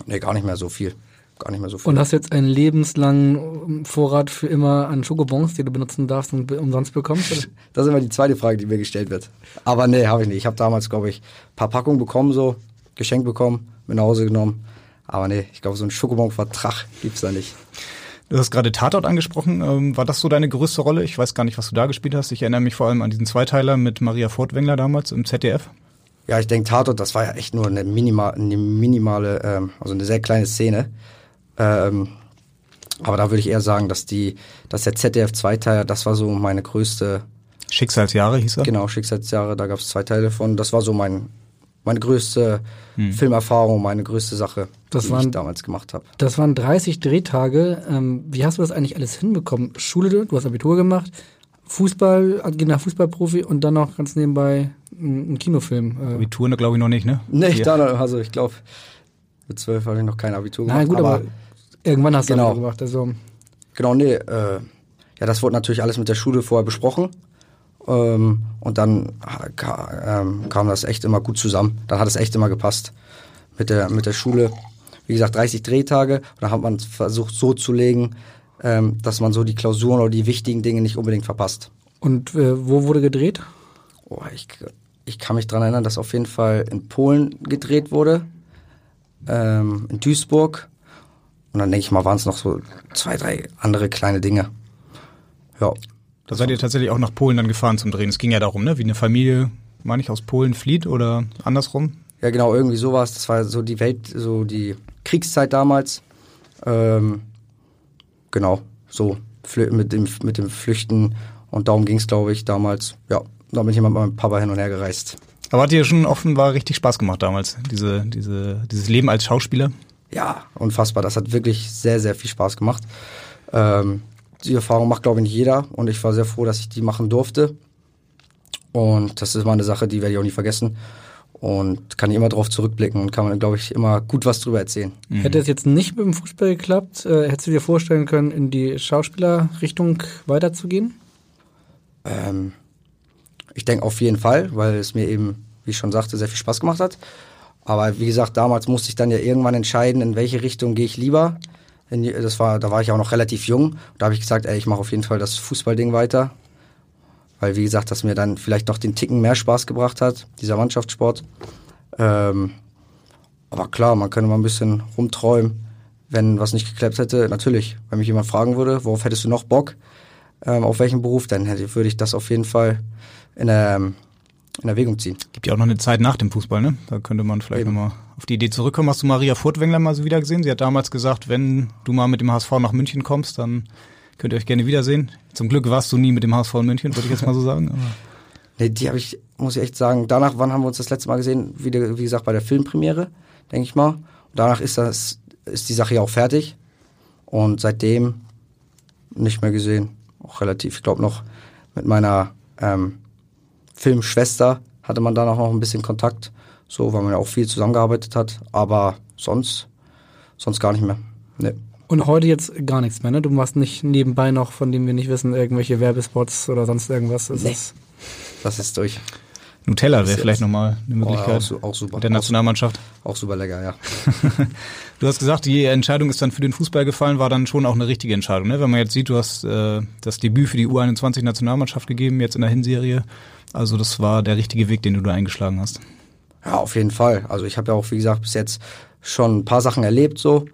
nee, gar nicht mehr so viel. Gar nicht mehr so viel. Und hast jetzt einen lebenslangen Vorrat für immer an Schokobons, die du benutzen darfst und umsonst bekommst? Oder? Das ist immer die zweite Frage, die mir gestellt wird. Aber nee, habe ich nicht. Ich habe damals, glaube ich, ein paar Packungen bekommen, so, geschenkt bekommen, mit nach Hause genommen. Aber nee, ich glaube, so einen Schokobon-Vertrag gibt's da nicht. Du hast gerade Tatort angesprochen. Ähm, war das so deine größte Rolle? Ich weiß gar nicht, was du da gespielt hast. Ich erinnere mich vor allem an diesen Zweiteiler mit Maria Fortwängler damals im ZDF. Ja, ich denke, Tatort, das war ja echt nur eine, minima, eine minimale, ähm, also eine sehr kleine Szene. Ähm, aber da würde ich eher sagen, dass die, dass der ZDF-Zweiteiler, das war so meine größte, Schicksalsjahre hieß er. genau, Schicksalsjahre, da gab es zwei Teile von. Das war so mein, meine größte Hm. Filmerfahrung, meine größte Sache, Das die waren- ich damals gemacht habe. Das waren 30 Drehtage. Ähm, wie hast du das eigentlich alles hinbekommen? Schule, du hast Abitur gemacht, Fußball, agender Fußballprofi und dann noch ganz nebenbei ein ein Kinofilm. Äh, Abitur, glaube ich, noch nicht, ne? Nee, Hier. da, noch- also ich glaube, mit zwölf hatte ich noch kein Abitur gemacht. Nein, gut, aber, irgendwann hast du Genau. das gemacht. Also, Genau, nee, äh, ja, das wurde natürlich alles mit der Schule vorher besprochen. Ähm, und dann ähm, kam das echt immer gut zusammen. Dann hat es echt immer gepasst mit der, mit der Schule. Wie gesagt, 30 Drehtage. Und dann hat man versucht so zu legen, ähm, dass man so die Klausuren oder die wichtigen Dinge nicht unbedingt verpasst. und äh, wo wurde gedreht? Oh, ich, ich kann mich dran erinnern, dass auf jeden Fall in Polen gedreht wurde, ähm, in Duisburg. Und dann denke ich mal, waren es noch so zwei, drei andere kleine Dinge. Ja. Da seid ihr tatsächlich auch nach Polen dann gefahren zum Drehen. Es ging ja darum, ne? Wie eine Familie, meine ich, aus Polen flieht oder andersrum. Ja, genau, irgendwie sowas. Das war so die Welt, so die Kriegszeit damals. Ähm, genau, so mit dem, mit dem Flüchten. Und darum ging es, glaube ich, damals. Ja, da bin ich immer mit meinem Papa hin und her gereist. Aber hat dir schon offenbar richtig Spaß gemacht damals, diese, diese, dieses Leben als Schauspieler? Ja, unfassbar. Das hat wirklich sehr, sehr viel Spaß gemacht. Ähm, die Erfahrung macht, glaube ich, nicht jeder. Und ich war sehr froh, dass ich die machen durfte. Und das ist mal eine Sache, die werde ich auch nie vergessen. Und kann ich immer drauf zurückblicken und kann man, glaube ich, immer gut was drüber erzählen. Hätte es jetzt nicht mit dem Fußball geklappt, äh, hättest du dir vorstellen können, in die Schauspielerrichtung weiterzugehen? Ähm, ich denke auf jeden Fall, weil es mir eben, wie ich schon sagte, sehr viel Spaß gemacht hat. Aber wie gesagt, damals musste ich dann ja irgendwann entscheiden, in welche Richtung gehe ich lieber. Die, das war, da war ich auch noch relativ jung. Da habe ich gesagt, ey, ich mache auf jeden Fall das Fußballding weiter. Weil, wie gesagt, das mir dann vielleicht noch den Ticken mehr Spaß gebracht hat, dieser Mannschaftssport. Ähm, aber klar, man könnte mal ein bisschen rumträumen, wenn was nicht geklappt hätte. Natürlich, wenn mich jemand fragen würde, worauf hättest du noch Bock, ähm, auf welchen Beruf, dann hätte, würde ich das auf jeden Fall in, ähm, in Erwägung ziehen. Gibt ja auch noch eine Zeit nach dem Fußball, ne? Da könnte man vielleicht nochmal auf die Idee zurückkommen. Hast du Maria Furtwängler mal so wieder gesehen? Sie hat damals gesagt, wenn du mal mit dem HSV nach München kommst, dann könnt ihr euch gerne wiedersehen. Zum Glück warst du nie mit dem HSV in München, würde ich jetzt mal so sagen. Aber Nee, die habe ich, muss ich echt sagen, danach, wann haben wir uns das letzte Mal gesehen? Wieder, wie gesagt, bei der Filmpremiere, denke ich mal. Und danach ist das, ist die Sache ja auch fertig. Und seitdem nicht mehr gesehen. Auch relativ, ich glaube noch mit meiner ähm, Filmschwester hatte man da noch ein bisschen Kontakt. So, weil man ja auch viel zusammengearbeitet hat. Aber sonst, sonst gar nicht mehr. Nee. Und heute jetzt gar nichts mehr, ne? Du machst nicht nebenbei noch, von dem wir nicht wissen, irgendwelche Werbespots oder sonst irgendwas. Es Nee. ist- Das ist durch. Nutella Das wäre ist vielleicht nochmal eine Oh, Möglichkeit auch, su- auch super. der Nationalmannschaft. Auch, auch super lecker, ja. Du hast gesagt, die Entscheidung ist dann für den Fußball gefallen, war dann schon auch eine richtige Entscheidung. Ne? Wenn man jetzt sieht, du hast äh, das Debüt für die U21-Nationalmannschaft gegeben, jetzt in der Hinserie. Also das war der richtige Weg, den du da eingeschlagen hast. Ja, auf jeden Fall. Also ich habe ja auch, wie gesagt, bis jetzt schon ein paar Sachen erlebt so.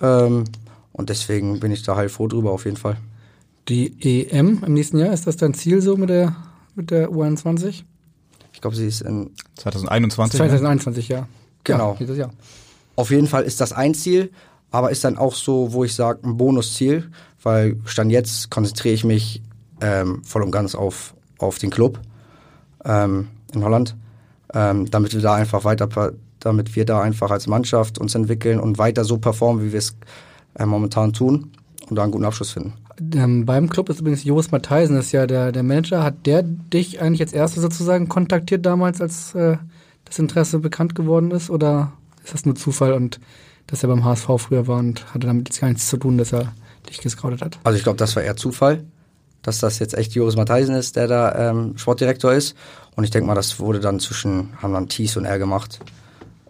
Ähm, und deswegen bin ich da halt froh drüber, auf jeden Fall. Die EM im nächsten Jahr, ist das dein Ziel so mit der, mit der U21? Ich glaube, sie ist in 2021. ne? 2021, ja. Genau. Ja, dieses Jahr. Auf jeden Fall ist das ein Ziel, aber ist dann auch so, wo ich sage, ein Bonusziel, weil Stand jetzt konzentriere ich mich ähm, voll und ganz auf, auf den Club ähm, in Holland, ähm, damit wir da einfach weiter, damit wir da einfach als Mannschaft uns entwickeln und weiter so performen, wie wir es äh, momentan tun und da einen guten Abschluss finden. Ähm, beim Club ist übrigens Joris Mattheisen, ist ja der, der Manager. Hat der dich eigentlich als Erster sozusagen kontaktiert damals, als äh, das Interesse bekannt geworden ist? Oder ist das nur Zufall und dass er beim HSV früher war und hatte damit jetzt gar nichts zu tun, dass er dich gescoutet hat? Also ich glaube, das war eher Zufall, dass das jetzt echt Joris Mattheisen ist, der da ähm, Sportdirektor ist. Und ich denke mal, das wurde dann zwischen, haben dann Thies und er gemacht.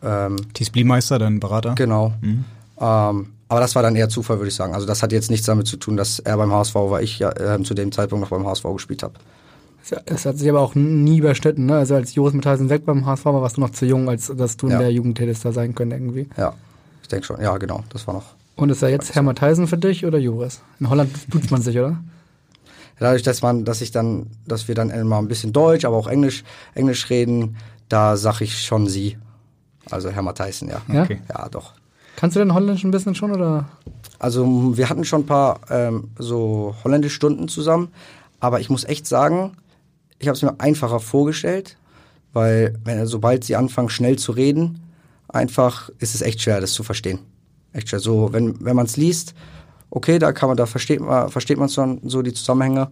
Ähm, Thies Bliemeister, dein Berater? Genau. Mhm. Ähm, aber das war dann eher Zufall, würde ich sagen. Also das hat jetzt nichts damit zu tun, dass er beim HSV war, ich ja äh, zu dem Zeitpunkt noch beim HSV gespielt habe. Es hat sich aber auch nie überschnitten, ne? Also als Joris Mattheisen weg beim HSV war, warst du noch zu jung, als dass du in der Jugend hättest da sein können irgendwie. Ja, ich denke schon. Ja, genau, das war noch. Und ist er jetzt Herr Mattheisen für dich oder Joris? In Holland tut man sich, oder? Dadurch, dass man, dass ich dann, dass wir dann mal ein bisschen Deutsch, aber auch Englisch, Englisch reden, da sag ich schon sie. Also Herr Matthijssen, ja. Ja? Okay. ja, doch. Kannst du denn Holländisch ein bisschen schon oder? Also wir hatten schon ein paar ähm, so holländisch Stunden zusammen, aber ich muss echt sagen, ich habe es mir einfacher vorgestellt, weil wenn, sobald sie anfangen schnell zu reden, einfach ist es echt schwer, das zu verstehen. Echt schwer. So, wenn, wenn man es liest, okay, da kann man, da versteht man, versteht man schon so die Zusammenhänge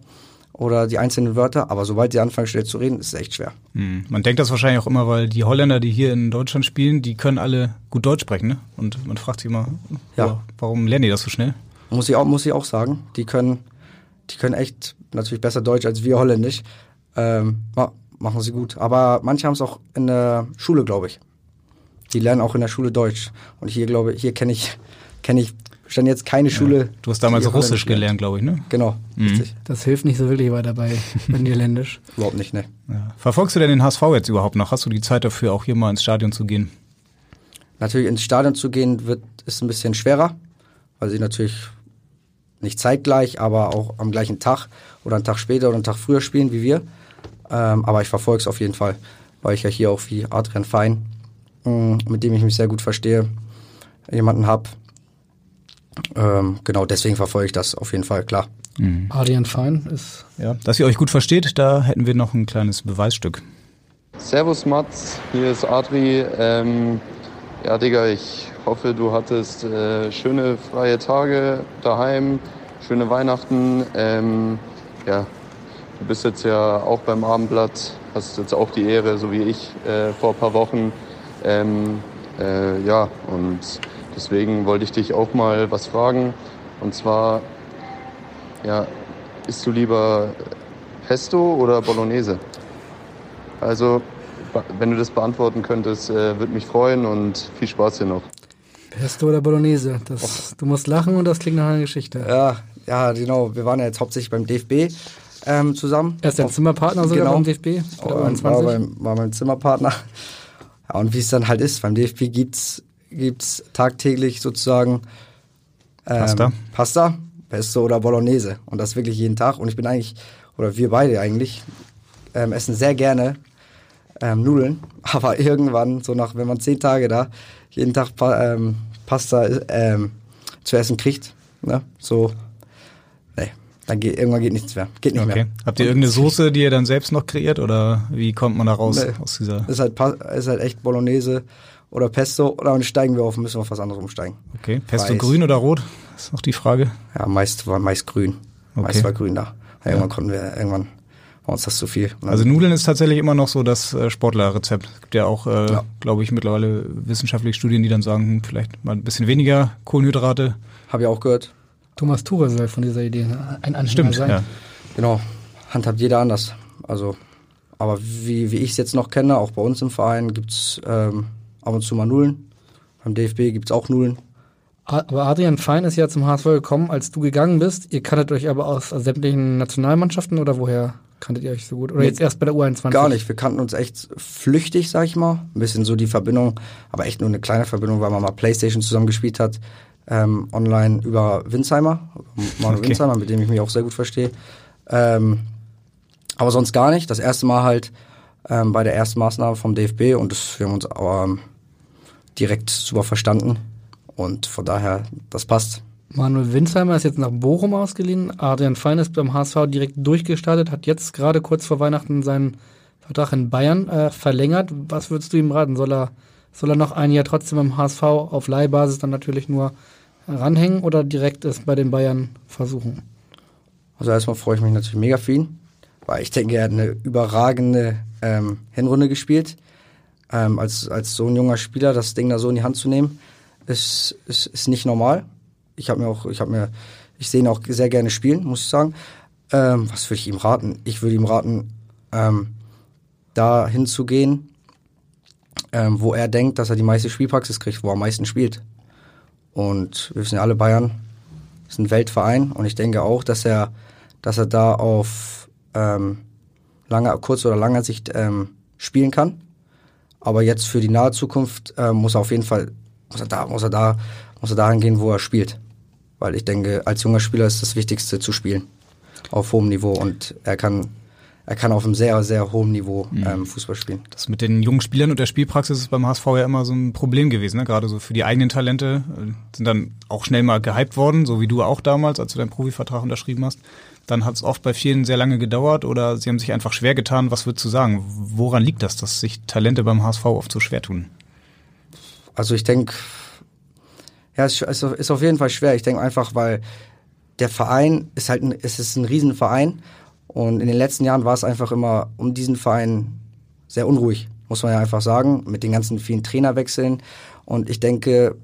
oder die einzelnen Wörter, aber sobald sie anfangen schnell zu reden, ist es echt schwer. Hm. Man denkt das wahrscheinlich auch immer, weil die Holländer, die hier in Deutschland spielen, die können alle gut Deutsch sprechen, ne? Und man fragt sich immer, ja. warum lernen die das so schnell? Muss ich auch, muss ich auch sagen. Die können, die können echt natürlich besser Deutsch als wir Holländisch. Ähm, machen sie gut. Aber manche haben es auch in der Schule, glaube ich. Die lernen auch in der Schule Deutsch. Und hier glaube ich, hier kenne ich, kenne ich stand jetzt keine Schule. Ja. Du hast damals Russisch gelernt, glaube ich, ne? Genau, mhm. richtig. Das hilft nicht so wirklich weiter bei Niederländisch. Überhaupt nicht, ne. Ja. Verfolgst du denn den HSV jetzt überhaupt noch? Hast du die Zeit dafür, auch hier mal ins Stadion zu gehen? Natürlich ins Stadion zu gehen wird ist ein bisschen schwerer, weil sie natürlich nicht zeitgleich, aber auch am gleichen Tag oder einen Tag später oder einen Tag früher spielen wie wir. Ähm, aber ich verfolge es auf jeden Fall, weil ich ja hier auch wie Adrian Fein, mm, mit dem ich mich sehr gut verstehe, jemanden habe, ähm, genau, deswegen verfolge ich das auf jeden Fall, klar. Mhm. Adrian Fein ist. Ja, dass ihr euch gut versteht, da hätten wir noch ein kleines Beweisstück. Servus Mats, hier ist Adri. Ähm, ja, Digga, ich hoffe, du hattest äh, schöne freie Tage daheim, schöne Weihnachten. Ähm, ja, du bist jetzt ja auch beim Abendblatt, hast jetzt auch die Ehre, so wie ich äh, vor ein paar Wochen. Ähm, äh, ja, und Deswegen wollte ich dich auch mal was fragen. Und zwar, ja, isst du lieber Pesto oder Bolognese? Also, wenn du das beantworten könntest, äh, würde mich freuen und viel Spaß hier noch. Pesto oder Bolognese? Das, du musst lachen und das klingt nach einer Geschichte. Ja, ja, genau. Wir waren ja jetzt hauptsächlich beim DFB ähm, zusammen. Er ist der Zimmerpartner sogar genau. beim DFB? Oh, war, beim, war mein Zimmerpartner. Ja, und wie es dann halt ist, beim DFB gibt es gibt es tagtäglich sozusagen ähm, Pasta. Pasta, Pesto oder Bolognese. Und das wirklich jeden Tag. Und ich bin eigentlich, oder wir beide eigentlich, ähm, essen sehr gerne ähm, Nudeln. Aber irgendwann, so nach, wenn man zehn Tage da jeden Tag pa ähm, Pasta ähm, zu essen kriegt, ne, so, dann geht, irgendwann geht nichts mehr. Geht nicht okay. mehr. Habt ihr irgendeine Soße, die ihr dann selbst noch kreiert oder wie kommt man da raus nee, aus dieser? Ist halt, ist halt echt Bolognese oder Pesto oder dann steigen wir auf müssen wir auf was anderes umsteigen. Okay, Pesto Weiß. grün oder rot? Das ist noch die Frage. Ja, meist war meist grün. Okay. Meist war grün da. Ja. Irgendwann konnten wir, irgendwann war uns das zu viel. Also Nudeln ist tatsächlich immer noch so das äh, Sportlerrezept. Es gibt ja auch, äh, ja. glaube ich, mittlerweile wissenschaftliche Studien, die dann sagen, hm, vielleicht mal ein bisschen weniger Kohlenhydrate. Habe ich auch gehört. Thomas Ture soll von dieser Idee ein Anhänger Stimmt, sein. Ja. Genau, handhabt jeder anders. Also, aber wie, wie ich es jetzt noch kenne, auch bei uns im Verein gibt's ähm, ab und zu mal Nullen. Beim DFB gibt es auch Nullen. Aber Adrian Fein ist ja zum HSV gekommen, als du gegangen bist. Ihr kanntet euch aber aus sämtlichen Nationalmannschaften oder woher kanntet ihr euch so gut? Oder jetzt erst bei der U21? Gar nicht. Wir kannten uns echt flüchtig, sag ich mal. Ein bisschen so die Verbindung, aber echt nur eine kleine Verbindung, weil man mal Playstation zusammen gespielt hat. Ähm, online über Winsheimer, Manu okay. Winsheimer, mit dem ich mich auch sehr gut verstehe. Ähm, aber sonst gar nicht. Das erste Mal halt ähm, bei der ersten Maßnahme vom DFB und das, wir haben uns aber ähm, direkt super verstanden und von daher, das passt. Manuel Winsheimer ist jetzt nach Bochum ausgeliehen. Adrian Fein ist beim HSV direkt durchgestartet, hat jetzt gerade kurz vor Weihnachten seinen Vertrag in Bayern äh, verlängert. Was würdest du ihm raten? Soll er soll er noch ein Jahr trotzdem beim HSV auf Leihbasis dann natürlich nur ranhängen oder direkt es bei den Bayern versuchen? Also erstmal freue ich mich natürlich mega für ihn, weil ich denke, er hat eine überragende ähm, Hinrunde gespielt. Ähm, als, als so ein junger Spieler das Ding da so in die Hand zu nehmen, ist, ist, ist nicht normal. Ich habe mir auch, ich habe mir, ich sehe ihn auch sehr gerne spielen, muss ich sagen. Ähm, was würde ich ihm raten? Ich würde ihm raten, ähm, da hinzugehen, ähm, wo er denkt, dass er die meiste Spielpraxis kriegt, wo er am meisten spielt. Und wir wissen ja alle, Bayern ist ein Weltverein und ich denke auch, dass er, dass er da auf ähm, langer, kurz oder langer Sicht ähm, spielen kann. Aber jetzt für die nahe Zukunft äh, muss er auf jeden Fall, muss er da, muss er da, muss er dahin gehen, wo er spielt. Weil ich denke, als junger Spieler ist das Wichtigste zu spielen. Auf hohem Niveau. Und er kann, er kann auf einem sehr, sehr hohen Niveau Mhm. ähm, Fußball spielen. Das mit den jungen Spielern und der Spielpraxis ist beim HSV ja immer so ein Problem gewesen, ne? gerade so für die eigenen Talente. äh, Sind dann auch schnell mal gehypt worden, so wie du auch damals, als du deinen Profivertrag unterschrieben hast. Dann hat es oft bei vielen sehr lange gedauert oder sie haben sich einfach schwer getan. Was würdest du sagen? Woran liegt das, dass sich Talente beim HSV oft so schwer tun? Also ich denke, ja, es ist, auf jeden Fall schwer. Ich denke einfach, weil der Verein ist halt ein, es ist ein Riesenverein und in den letzten Jahren war es einfach immer um diesen Verein sehr unruhig, muss man ja einfach sagen, mit den ganzen vielen Trainerwechseln. Und ich denke,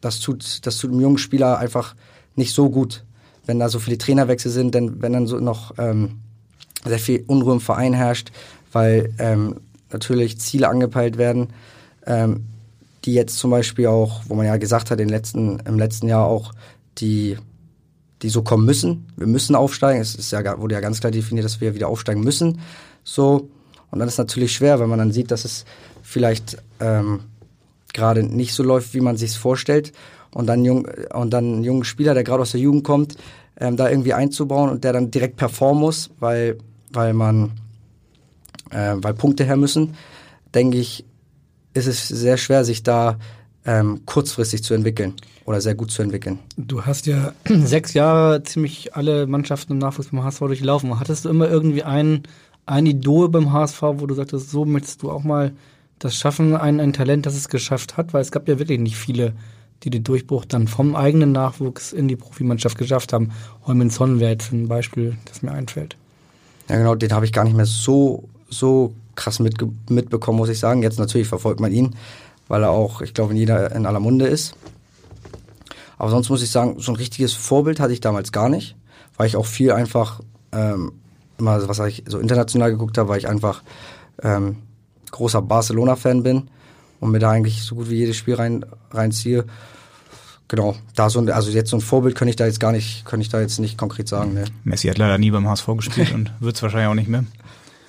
das tut, das tut einem jungen Spieler einfach nicht so gut, wenn da so viele Trainerwechsel sind, denn wenn dann so noch ähm, sehr viel Unruhe im Verein herrscht, weil ähm, natürlich Ziele angepeilt werden, ähm, die jetzt zum Beispiel auch, wo man ja gesagt hat, in letzten, im letzten Jahr auch, die, die so kommen müssen. Wir müssen aufsteigen. Es ist ja, wurde ja ganz klar definiert, dass wir wieder aufsteigen müssen. So. Und dann ist es natürlich schwer, wenn man dann sieht, dass es vielleicht ähm, gerade nicht so läuft, wie man sich vorstellt. Und dann, jung, und dann einen jungen Spieler, der gerade aus der Jugend kommt, ähm, da irgendwie einzubauen und der dann direkt performen muss, weil, weil man, äh, weil Punkte her müssen, denke ich, ist es sehr schwer, sich da ähm, kurzfristig zu entwickeln oder sehr gut zu entwickeln. Du hast ja sechs Jahre ziemlich alle Mannschaften im Nachwuchs beim HSV durchlaufen. Hattest du immer irgendwie ein, ein Idol beim HSV, wo du sagtest, so möchtest du auch mal das schaffen, ein, ein Talent, das es geschafft hat? Weil es gab ja wirklich nicht viele, die den Durchbruch dann vom eigenen Nachwuchs in die Profimannschaft geschafft haben. Holmin-Son wäre jetzt ein Beispiel, das mir einfällt. Ja, genau, den habe ich gar nicht mehr so, so krass mitge mitbekommen, muss ich sagen. Jetzt natürlich verfolgt man ihn, weil er auch, ich glaube, in jeder, in aller Munde ist. Aber sonst muss ich sagen, so ein richtiges Vorbild hatte ich damals gar nicht, weil ich auch viel einfach ähm, immer, was ich so international geguckt habe, weil ich einfach ähm, großer Barcelona-Fan bin und mir da eigentlich so gut wie jedes Spiel rein, reinziehe. Genau, da so ein, also jetzt so ein Vorbild kann ich da jetzt gar nicht, kann ich da jetzt nicht konkret sagen. Ne. Messi hat leider nie beim HSV gespielt und wird es wahrscheinlich auch nicht mehr.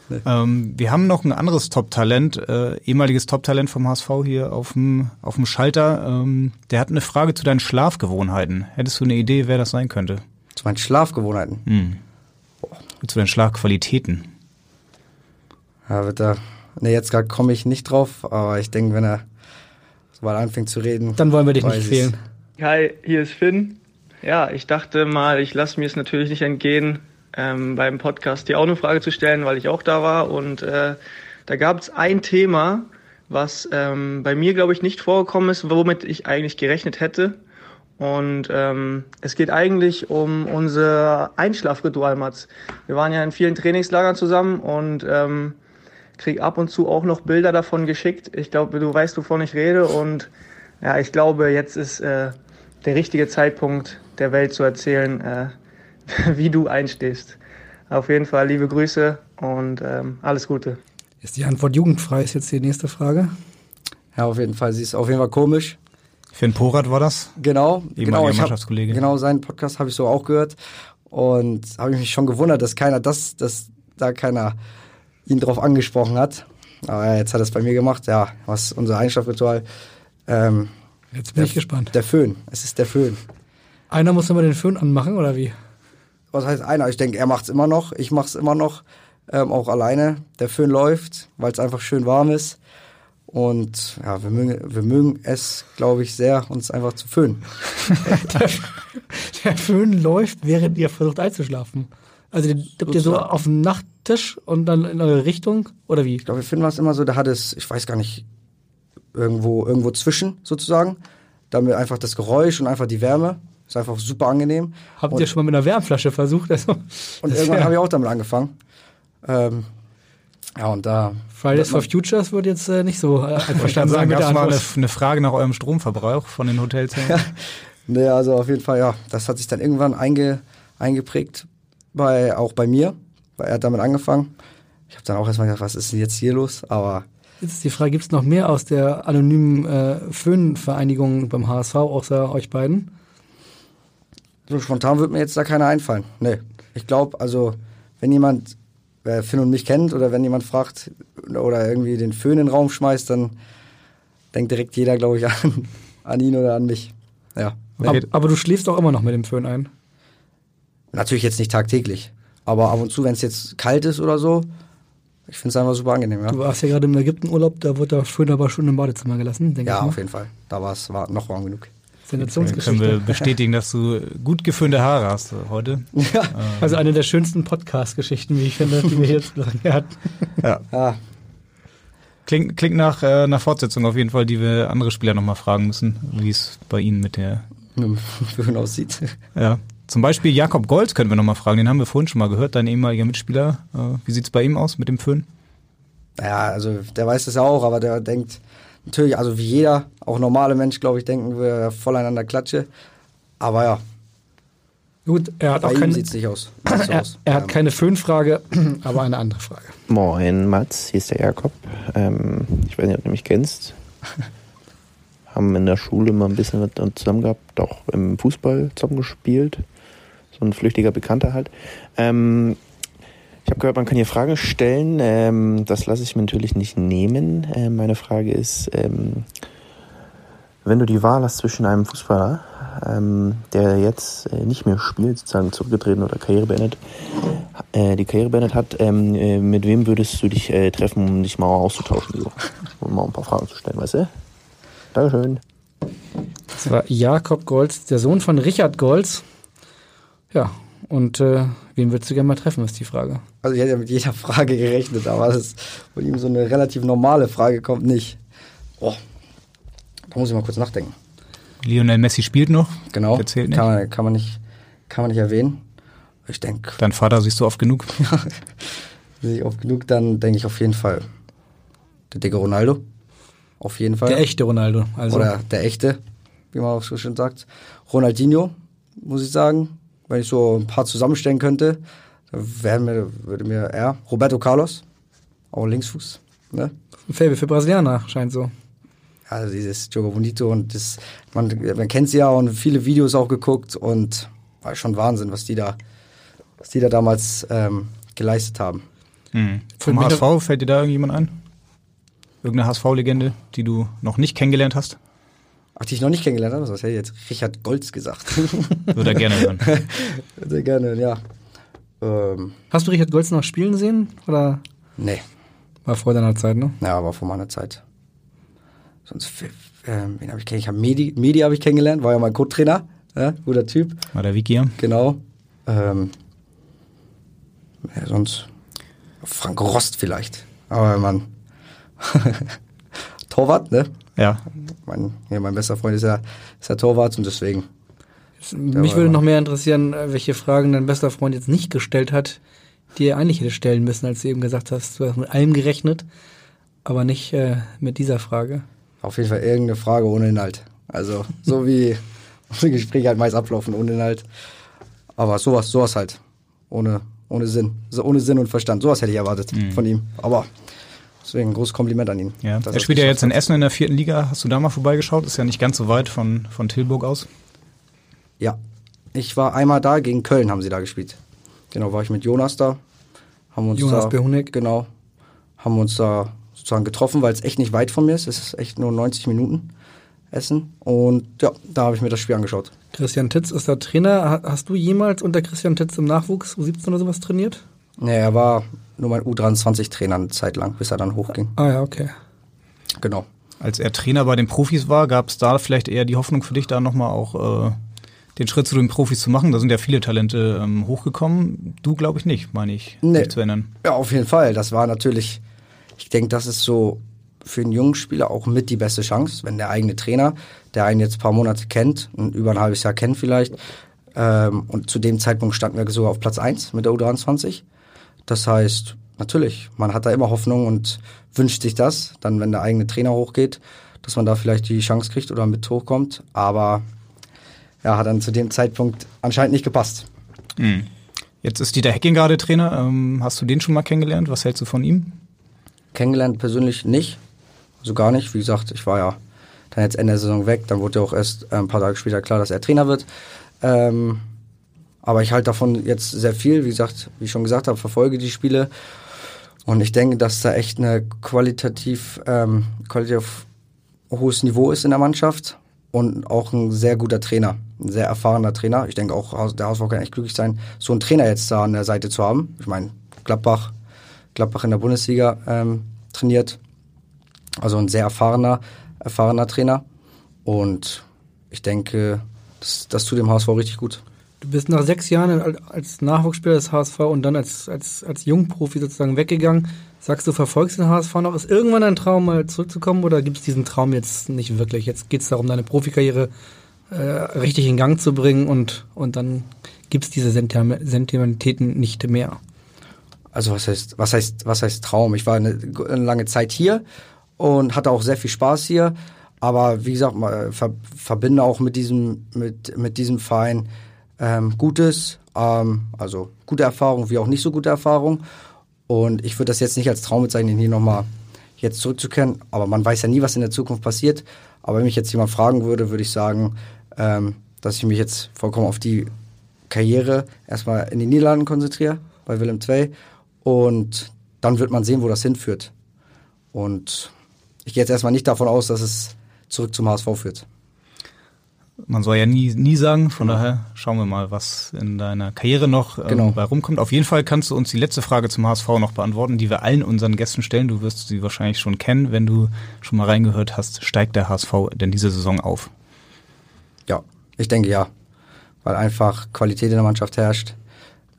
Nee. Ähm, wir haben noch ein anderes Top-Talent, äh, ehemaliges Top-Talent vom HSV hier auf dem auf dem Schalter. Ähm, der hat eine Frage zu deinen Schlafgewohnheiten. Hättest du eine Idee, wer das sein könnte? Zu meinen Schlafgewohnheiten? Hm. Zu deinen Schlafqualitäten? Ja, wird da. Ne, jetzt gerade komme ich nicht drauf, aber ich denke, wenn er so mal anfängt zu reden. Dann wollen wir dich nicht fehlen. Hi, hier ist Finn. Ja, ich dachte mal, ich lasse mir es natürlich nicht entgehen, ähm, beim Podcast dir auch eine Frage zu stellen, weil ich auch da war. Und äh, da gab es ein Thema, was ähm, bei mir, glaube ich, nicht vorgekommen ist, womit ich eigentlich gerechnet hätte. Und ähm, es geht eigentlich um unser Einschlafritual, Mats. Wir waren ja in vielen Trainingslagern zusammen und ähm, krieg ab und zu auch noch Bilder davon geschickt. Ich glaube, du weißt, wovon ich rede. Und ja, ich glaube, jetzt ist äh, der richtige Zeitpunkt der Welt zu erzählen, äh, wie du einstehst. Auf jeden Fall liebe Grüße und ähm, alles Gute. Ist die Antwort jugendfrei, ist jetzt die nächste Frage. Ja, auf jeden Fall. Sie ist auf jeden Fall komisch. Finn Porat war das? Genau, genau. Ich Mannschaftskollege. Hab, genau, seinen Podcast habe ich so auch gehört. Und habe ich mich schon gewundert, dass keiner das, dass da keiner ihn drauf angesprochen hat. Aber jetzt hat er es bei mir gemacht. Ja, was unser Einschlafritual. Ähm, jetzt bin der, ich gespannt. Der Föhn. Es ist der Föhn. Einer muss immer den Föhn anmachen, oder wie? Was heißt einer? Ich denke, er macht es immer noch. Ich mache es immer noch. Ähm, auch alleine. Der Föhn läuft, weil es einfach schön warm ist. Und ja, wir mögen, wir mögen es, glaube ich, sehr, uns einfach zu föhnen. der, der Föhn läuft, während ihr versucht einzuschlafen. Also den habt ihr so auf dem Nachttisch und dann in eure Richtung oder wie? Ich glaube, wir finden was immer so, da hat es, ich weiß gar nicht, irgendwo, irgendwo zwischen sozusagen. Damit einfach das Geräusch und einfach die Wärme. Ist einfach super angenehm. Habt und, ihr schon mal mit einer Wärmflasche versucht? Also, und irgendwann habe ich auch damit angefangen. Ähm, ja, und da. Fridays for Futures wird jetzt äh, nicht so äh, einverstanden sein Gab es mal eine, eine Frage nach eurem Stromverbrauch von den Hotelzellen? Nee, also auf jeden Fall, ja. Das hat sich dann irgendwann einge, eingeprägt, bei, auch bei mir. Weil er hat damit angefangen. Ich habe dann auch erstmal gedacht, was ist denn jetzt hier los? Aber Jetzt ist die Frage, gibt es noch mehr aus der anonymen äh, Föhnvereinigung beim HSV, außer euch beiden? so spontan wird mir jetzt da keiner einfallen. Nee. Ich glaube, also, wenn jemand äh, Finn und mich kennt oder wenn jemand fragt oder irgendwie den Föhn in den Raum schmeißt, dann denkt direkt jeder, glaube ich, an, an ihn oder an mich. Ja. Aber, aber du schläfst auch immer noch mit dem Föhn ein. Natürlich jetzt nicht tagtäglich. Aber ab und zu, wenn es jetzt kalt ist oder so, ich finde es einfach super angenehm, ja. Du warst ja gerade im Ägyptenurlaub, da wurde der Föhn aber schon im Badezimmer gelassen, denke Ja, ich mal. auf jeden Fall. Da war es war noch warm genug. Dann können Sensationsgeschichte. wir bestätigen, dass du gut geföhnte Haare hast heute. Ja. Also eine der schönsten Podcast-Geschichten, wie ich finde, die wir jetzt lange hatten. Ja. Ja. Klingt, klingt nach äh, einer Fortsetzung auf jeden Fall, die wir andere Spieler nochmal fragen müssen, wie es bei ihnen mit der. Mit dem Föhn aussieht. Ja. Zum Beispiel Jakob Golz können wir nochmal fragen, den haben wir vorhin schon mal gehört, dein ehemaliger Mitspieler. Äh, wie sieht's bei ihm aus mit dem Föhn? Ja, also der weiß das ja auch, aber der denkt natürlich, also wie jeder, auch normale Mensch, glaube ich, denken wir voneinander Klatsche. Aber ja, Gut, er hat bei auch ihm keine, sieht es nicht aus. Er, aus. er hat keine Föhnfrage, aber eine andere Frage. Moin Mats, hier ist der Jakob. Ähm, ich weiß nicht, ob du mich kennst. Haben in der Schule mal ein bisschen mit uns zusammen gehabt, auch im Fußball zusammen gespielt. So ein flüchtiger Bekannter halt. Ähm, ich habe gehört, man kann hier Fragen stellen. Ähm, das lasse ich mir natürlich nicht nehmen. Äh, meine Frage ist, ähm, wenn du die Wahl hast zwischen einem Fußballer, ähm, der jetzt äh, nicht mehr spielt, sozusagen zurückgetreten oder Karriere beendet, äh, die Karriere beendet hat, ähm, äh, mit wem würdest du dich äh, treffen, um dich mal auszutauschen, so? um mal ein paar Fragen zu stellen, weißt du? Dankeschön. Das war Jakob Golz, der Sohn von Richard Golz. Ja, und äh, wen würdest du gerne mal treffen, ist die Frage. Also ich hätte ja mit jeder Frage gerechnet, aber dass von ihm so eine relativ normale Frage kommt nicht. Oh, da muss ich mal kurz nachdenken. Lionel Messi spielt noch. Genau, Der zählt nicht. Kann, man, kann, man nicht, kann man nicht erwähnen. Ich denke, Dein Vater siehst du oft genug. sehe ich oft genug, dann denke ich auf jeden Fall der dicke Ronaldo. Auf jeden Fall. Der echte Ronaldo. Also Oder der echte, wie man auch so schön sagt. Ronaldinho, muss ich sagen. Wenn ich so ein paar zusammenstellen könnte, dann mir, würde mir er, Roberto Carlos, auch Linksfuß. Ne? ein Faible für Brasilianer, scheint so. Also dieses Jogo Bonito und das, man, man kennt sie ja und viele Videos auch geguckt und war schon Wahnsinn, was die da, was die da damals ähm, geleistet haben. Mhm. Vom HSV fällt dir da irgendjemand ein? Irgendeine HSV-Legende, die du noch nicht kennengelernt hast? Ach, die ich noch nicht kennengelernt habe, was hätte ich jetzt Richard Golz gesagt. Würde er gerne hören. Sehr gerne, ja. Ähm, Hast du Richard Golz noch spielen sehen? Oder nee, war vor deiner Zeit, ne? ja, aber vor meiner Zeit. Sonst, ähm, wen habe ich kennengelernt? Ich habe Medi, Medi habe ich kennengelernt, war ja mein Co-Trainer, ja, guter Typ, War der Wiki hier? genau. Ähm, ja, sonst Frank Rost vielleicht. Aber man, Torwart, ne? Ja. Mein, ja, mein bester Freund ist ja, ist ja Torwart und deswegen. Mich würde noch mehr interessieren, äh, welche Fragen dein bester Freund jetzt nicht gestellt hat, die er eigentlich hätte stellen müssen, als du eben gesagt hast, du hast mit allem gerechnet, aber nicht äh, mit dieser Frage. Auf jeden Fall irgendeine Frage ohne Inhalt. Also so wie unsere Gespräche halt meist ablaufen ohne Inhalt. Aber sowas, sowas halt. Ohne, ohne Sinn. So ohne Sinn und Verstand. Sowas hätte ich erwartet von ihm. Aber deswegen ein großes Kompliment an ihn. Ja. Er spielt ja jetzt in. Essen in der vierten Liga. Hast du da mal vorbeigeschaut? Ist ja nicht ganz so weit von, von Tilburg aus. Ja. Ich war einmal da, gegen Köln haben sie da gespielt. Genau, war ich mit Jonas da. Haben uns Jonas da, Behunek. Genau. Haben uns da sozusagen getroffen, weil es echt nicht weit von mir ist. Es ist echt nur 90 Minuten Essen. Und ja, da habe ich mir das Spiel angeschaut. Christian Titz ist der Trainer. Ha- Hast du jemals unter Christian Titz im Nachwuchs U17 oder sowas trainiert? Nee, er war nur mein U23-Trainer eine Zeit lang, bis er dann hochging. Ah ja, okay. Genau. Als er Trainer bei den Profis war, gab es da vielleicht eher die Hoffnung für dich, da nochmal auch äh, den Schritt zu den Profis zu machen? Da sind ja viele Talente ähm, hochgekommen. Du, glaube ich, nicht, meine ich, Nee. dich zu erinnern. Ja, auf jeden Fall. Das war natürlich, ich denke, das ist so für einen jungen Spieler auch mit die beste Chance, wenn der eigene Trainer, der einen jetzt ein paar Monate kennt, über ein halbes Jahr kennt vielleicht, ähm, und zu dem Zeitpunkt standen wir sogar auf Platz 1 mit der U23. Das heißt, natürlich, man hat da immer Hoffnung und wünscht sich das, dann wenn der eigene Trainer hochgeht, dass man da vielleicht die Chance kriegt oder mit hochkommt. Aber ja, hat dann zu dem Zeitpunkt anscheinend nicht gepasst. Mhm. Jetzt ist Dieter Hecking gerade Trainer. Ähm, hast du den schon mal kennengelernt? Was hältst du von ihm? Kennengelernt persönlich nicht. Also gar nicht. Wie gesagt, ich war ja dann jetzt Ende der Saison weg. Dann wurde ja auch erst äh, ein paar Tage später klar, dass er Trainer wird. Ähm, aber ich halte davon jetzt sehr viel. Wie gesagt, wie ich schon gesagt habe, verfolge die Spiele. Und ich denke, dass da echt eine qualitativ, ähm, qualitativ hohes Niveau ist in der Mannschaft und auch ein sehr guter Trainer, ein sehr erfahrener Trainer. Ich denke auch, der HSV kann echt glücklich sein, so einen Trainer jetzt da an der Seite zu haben. Ich meine, Gladbach, Gladbach in der Bundesliga ähm, trainiert, also ein sehr erfahrener, erfahrener Trainer. Und ich denke, das, das tut dem HSV richtig gut. Du bist nach sechs Jahren als Nachwuchsspieler des HSV und dann als, als, als Jungprofi sozusagen weggegangen. Sagst du, verfolgst den HSV noch? Ist irgendwann ein Traum, mal zurückzukommen oder gibt es diesen Traum jetzt nicht wirklich? Jetzt geht es darum, deine Profikarriere äh, richtig in Gang zu bringen und, und dann gibt es diese Sentimentalitäten nicht mehr. Also was heißt, was heißt, was heißt Traum? Ich war eine, eine lange Zeit hier und hatte auch sehr viel Spaß hier. Aber wie gesagt, ver, verbinde auch mit diesem, mit, mit diesem Verein ähm, Gutes, ähm, also gute Erfahrung wie auch nicht so gute Erfahrung. Und ich würde das jetzt nicht als Traum bezeichnen, hier nochmal jetzt zurückzukehren. Aber man weiß ja nie, was in der Zukunft passiert. Aber wenn mich jetzt jemand fragen würde, würde ich sagen, ähm, dass ich mich jetzt vollkommen auf die Karriere erstmal in die Niederlanden konzentriere, bei Willem II. Und dann wird man sehen, wo das hinführt. Und ich gehe jetzt erstmal nicht davon aus, dass es zurück zum HSV führt. Man soll ja nie, nie sagen, von genau. daher schauen wir mal, was in deiner Karriere noch ähm, genau. bei rumkommt. Auf jeden Fall kannst du uns die letzte Frage zum HSV noch beantworten, die wir allen unseren Gästen stellen. Du wirst sie wahrscheinlich schon kennen, wenn du schon mal reingehört hast. Steigt der HSV denn diese Saison auf? Ja, ich denke ja, weil einfach Qualität in der Mannschaft herrscht.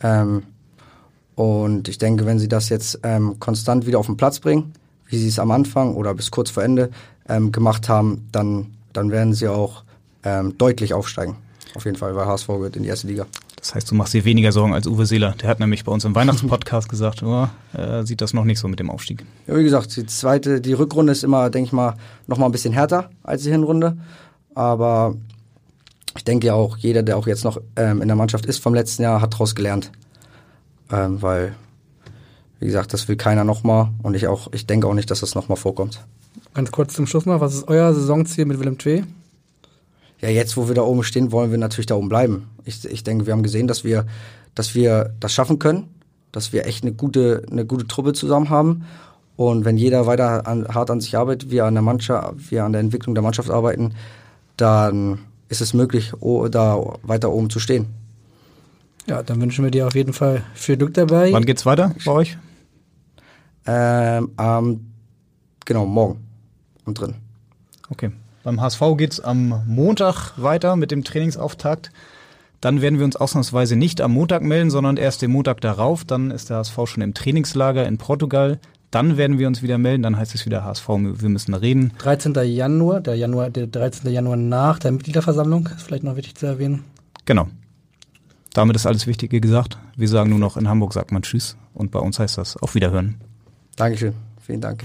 Ähm, und ich denke, wenn sie das jetzt ähm, konstant wieder auf den Platz bringen, wie sie es am Anfang oder bis kurz vor Ende ähm, gemacht haben, dann, dann werden sie auch ähm, deutlich aufsteigen. Auf jeden Fall, weil HSV wird in die erste Liga. Das heißt, du machst dir weniger Sorgen als Uwe Seeler. Der hat nämlich bei uns im Weihnachtspodcast gesagt, oh, er sieht das noch nicht so mit dem Aufstieg. Ja, wie gesagt, die zweite, die Rückrunde ist immer, denke ich mal, noch mal ein bisschen härter als die Hinrunde. Aber ich denke ja auch, jeder, der auch jetzt noch ähm, in der Mannschaft ist vom letzten Jahr, hat daraus gelernt. Ähm, weil, wie gesagt, das will keiner nochmal und ich auch, ich denke auch nicht, dass das nochmal vorkommt. Ganz kurz zum Schluss noch, was ist euer Saisonziel mit Willem Twee? Ja, jetzt, wo wir da oben stehen, wollen wir natürlich da oben bleiben. Ich, ich denke, wir haben gesehen, dass wir, dass wir das schaffen können, dass wir echt eine gute, eine gute Truppe zusammen haben. Und wenn jeder weiter an, hart an sich arbeitet, wir an der Mannschaft, wir an der Entwicklung der Mannschaft arbeiten, dann ist es möglich, da weiter oben zu stehen. Ja, dann wünschen wir dir auf jeden Fall viel Glück dabei. Wann geht's weiter bei euch? Ähm, ähm, genau, morgen und drin. Okay. Beim HSV geht es am Montag weiter mit dem Trainingsauftakt. Dann werden wir uns ausnahmsweise nicht am Montag melden, sondern erst den Montag darauf. Dann ist der HSV schon im Trainingslager in Portugal. Dann werden wir uns wieder melden. Dann heißt es wieder HSV, wir müssen reden. 13. Januar, der, Januar, der 13. Januar nach der Mitgliederversammlung, ist vielleicht noch wichtig zu erwähnen. Genau. Damit ist alles Wichtige gesagt. Wir sagen nur noch, in Hamburg sagt man Tschüss und bei uns heißt das auf Wiederhören. Dankeschön. Vielen Dank.